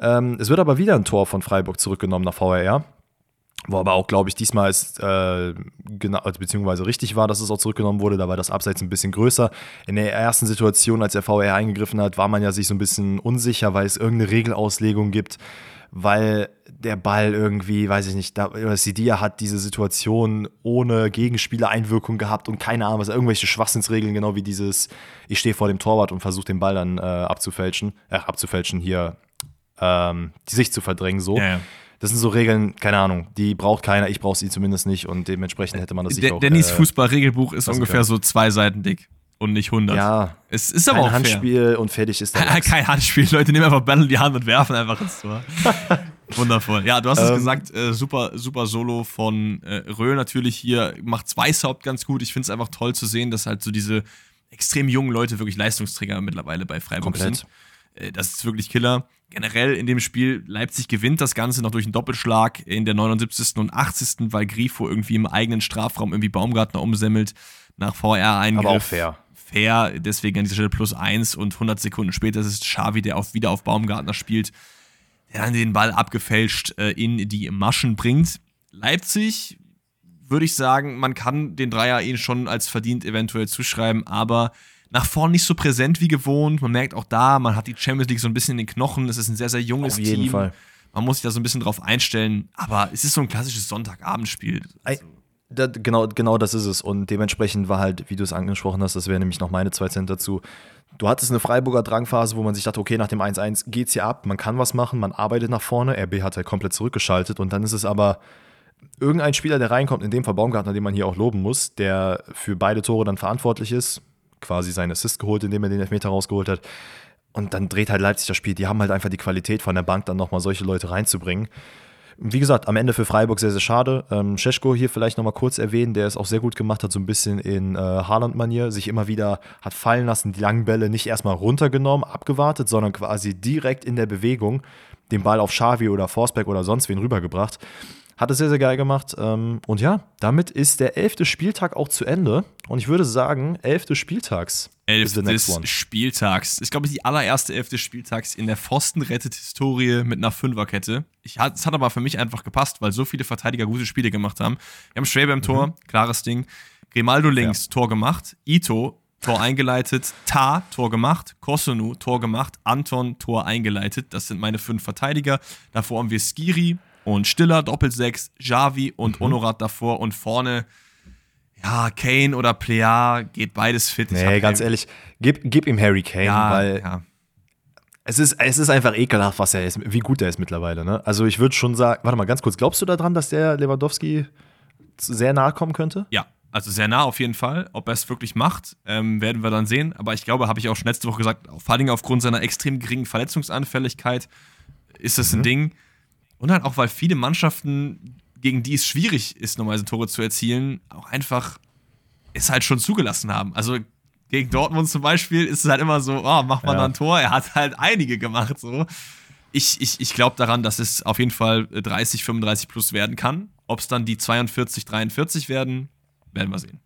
Ähm, es wird aber wieder ein Tor von Freiburg zurückgenommen nach VRR. Wo aber auch, glaube ich, diesmal ist, äh, genau, beziehungsweise richtig war, dass es auch zurückgenommen wurde. Da war das Abseits ein bisschen größer. In der ersten Situation, als der VR eingegriffen hat, war man ja sich so ein bisschen unsicher, weil es irgendeine Regelauslegung gibt weil der Ball irgendwie, weiß ich nicht, da, oder Sidia hat diese Situation ohne Gegenspielereinwirkung gehabt und keine Ahnung, was irgendwelche Schwachsinnsregeln, genau wie dieses, ich stehe vor dem Torwart und versuche den Ball dann äh, abzufälschen, äh, abzufälschen, hier ähm, die Sicht zu verdrängen, so. Ja, ja. Das sind so Regeln, keine Ahnung, die braucht keiner, ich brauche sie zumindest nicht und dementsprechend hätte man das sich auch. Dannys äh, Fußballregelbuch ist ungefähr können. so zwei Seiten dick und nicht 100. Ja. Es ist aber auch Handspiel fair. und fertig ist der Kein Handspiel. Leute nehmen einfach Ball in die Hand und werfen einfach ins Tor. Wundervoll. Ja, du hast ähm, es gesagt, äh, super, super Solo von äh, Rö natürlich hier, macht Weißhaupt ganz gut. Ich finde es einfach toll zu sehen, dass halt so diese extrem jungen Leute wirklich Leistungsträger mittlerweile bei Freiburg komplett. sind. Äh, das ist wirklich Killer. Generell in dem Spiel, Leipzig gewinnt das Ganze noch durch einen Doppelschlag in der 79. und 80., weil Grifo irgendwie im eigenen Strafraum irgendwie Baumgartner umsemmelt nach VR-Eingriff. Aber auch fair. Fair, deswegen an dieser Stelle plus eins und 100 Sekunden später ist es Xavi, der auf, wieder auf Baumgartner spielt, der dann den Ball abgefälscht äh, in die Maschen bringt. Leipzig, würde ich sagen, man kann den Dreier ihnen schon als verdient eventuell zuschreiben, aber nach vorn nicht so präsent wie gewohnt. Man merkt auch da, man hat die Champions League so ein bisschen in den Knochen. Es ist ein sehr, sehr junges Team. Auf jeden Team. Fall. Man muss sich da so ein bisschen drauf einstellen. Aber es ist so ein klassisches Sonntagabendspiel. Also. Da, genau, genau das ist es. Und dementsprechend war halt, wie du es angesprochen hast, das wäre nämlich noch meine zwei Cent dazu. Du hattest eine Freiburger Drangphase, wo man sich dachte, okay, nach dem 1-1 geht's hier ab, man kann was machen, man arbeitet nach vorne. RB hat halt komplett zurückgeschaltet und dann ist es aber irgendein Spieler, der reinkommt, in dem Fall Baumgartner, den man hier auch loben muss, der für beide Tore dann verantwortlich ist, quasi seinen Assist geholt, indem er den Elfmeter rausgeholt hat. Und dann dreht halt Leipzig das Spiel. Die haben halt einfach die Qualität von der Bank, dann nochmal solche Leute reinzubringen. Wie gesagt, am Ende für Freiburg sehr, sehr schade. Ähm, Scheschko hier vielleicht nochmal kurz erwähnen, der es auch sehr gut gemacht hat, so ein bisschen in äh, Haaland-Manier, sich immer wieder hat fallen lassen, die langen Bälle nicht erstmal runtergenommen, abgewartet, sondern quasi direkt in der Bewegung den Ball auf Xavi oder Forsberg oder sonst wen rübergebracht. Hat es sehr, sehr geil gemacht. Ähm, und ja, damit ist der elfte Spieltag auch zu Ende. Und ich würde sagen, elfte Spieltags. Elftes Spieltags. Ich glaube, die allererste elfte Spieltags in der Pfosten-Rettet-Historie mit einer Fünferkette. Es hat aber für mich einfach gepasst, weil so viele Verteidiger gute Spiele gemacht haben. Wir haben Schwäbe im Tor, mhm. klares Ding. Grimaldo links, ja. Tor gemacht. Ito, Tor eingeleitet. Ta, Tor gemacht. Kosunu, Tor gemacht. Anton, Tor eingeleitet. Das sind meine fünf Verteidiger. Davor haben wir Skiri, und Stiller, Doppelsechs, Javi und mhm. Honorat davor und vorne, ja, Kane oder Plea, geht beides fit. Nee, ganz ehrlich, gib, gib ihm Harry Kane, ja, weil ja. Es, ist, es ist einfach ekelhaft, was er ist, wie gut er ist mittlerweile. Ne? Also ich würde schon sagen, warte mal ganz kurz, glaubst du daran, dass der Lewandowski sehr nahe kommen könnte? Ja, also sehr nah auf jeden Fall. Ob er es wirklich macht, ähm, werden wir dann sehen. Aber ich glaube, habe ich auch schon letzte Woche gesagt, vor allem aufgrund seiner extrem geringen Verletzungsanfälligkeit ist das mhm. ein Ding. Und halt auch, weil viele Mannschaften, gegen die es schwierig ist, normalerweise Tore zu erzielen, auch einfach es halt schon zugelassen haben. Also gegen Dortmund zum Beispiel ist es halt immer so, oh, macht man ja. ein Tor. Er hat halt einige gemacht. So. Ich, ich, ich glaube daran, dass es auf jeden Fall 30, 35 plus werden kann. Ob es dann die 42, 43 werden, werden wir sehen.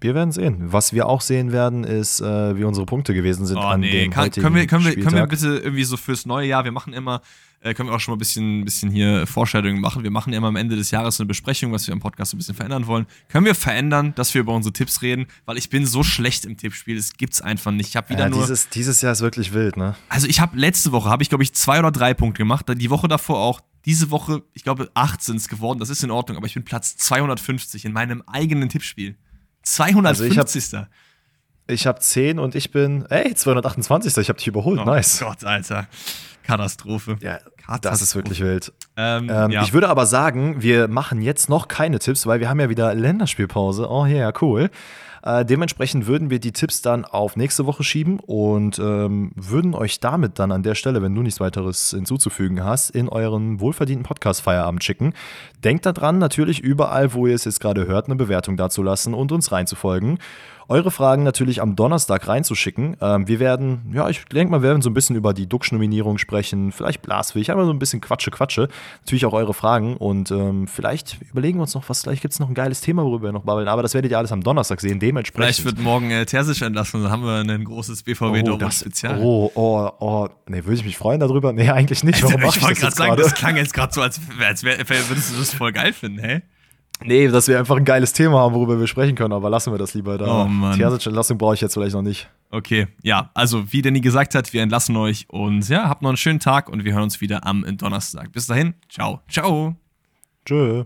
Wir werden sehen. Was wir auch sehen werden, ist, äh, wie unsere Punkte gewesen sind oh, an nee. dem Kann, können, wir, können, wir, können wir bitte irgendwie so fürs neue Jahr, wir machen immer äh, können wir auch schon mal ein bisschen, bisschen hier Vorstellungen machen. Wir machen ja immer am Ende des Jahres eine Besprechung, was wir am Podcast ein bisschen verändern wollen. Können wir verändern, dass wir über unsere Tipps reden? Weil ich bin so schlecht im Tippspiel, das gibt's einfach nicht. Ich habe wieder ja, nur. Dieses, dieses Jahr ist wirklich wild, ne? Also ich habe letzte Woche, habe ich glaube ich zwei oder drei Punkte gemacht. Die Woche davor auch. Diese Woche, ich glaube, acht sind es geworden. Das ist in Ordnung, aber ich bin Platz 250 in meinem eigenen Tippspiel. 250. Also ich hab, ich habe 10 und ich bin, ey, 228. Ich habe dich überholt. Oh nice. Gott, Alter. Katastrophe. Ja, Katastrophe. das ist wirklich wild. Ähm, ähm, ja. Ich würde aber sagen, wir machen jetzt noch keine Tipps, weil wir haben ja wieder Länderspielpause. Oh ja, yeah, cool. Äh, dementsprechend würden wir die Tipps dann auf nächste Woche schieben und ähm, würden euch damit dann an der Stelle, wenn du nichts weiteres hinzuzufügen hast, in euren wohlverdienten Podcast-Feierabend schicken. Denkt daran, natürlich überall, wo ihr es jetzt gerade hört, eine Bewertung dazulassen und uns reinzufolgen eure Fragen natürlich am Donnerstag reinzuschicken. Ähm, wir werden, ja, ich denke mal, wir werden so ein bisschen über die Duxch-Nominierung sprechen, vielleicht Blaswig, einfach so ein bisschen Quatsche, Quatsche. Natürlich auch eure Fragen und ähm, vielleicht überlegen wir uns noch was, vielleicht gibt es noch ein geiles Thema, worüber wir noch babbeln, aber das werdet ihr alles am Donnerstag sehen, dementsprechend. Vielleicht wird morgen äh, Terzic entlassen, dann haben wir ein großes BVB oh, Spezial. Oh, oh, oh, nee, würde ich mich freuen darüber? Nee, eigentlich nicht. Warum also, ich wollte gerade sagen, das klang jetzt gerade so, als, als wär, würdest du das voll geil finden, hä? Nee, dass wir einfach ein geiles Thema haben, worüber wir sprechen können, aber lassen wir das lieber da. Oh Mann. Terzic-Entlassung brauche ich jetzt vielleicht noch nicht. Okay, ja, also wie Danny gesagt hat, wir entlassen euch und ja, habt noch einen schönen Tag und wir hören uns wieder am Donnerstag. Bis dahin, ciao. Ciao. Tschö.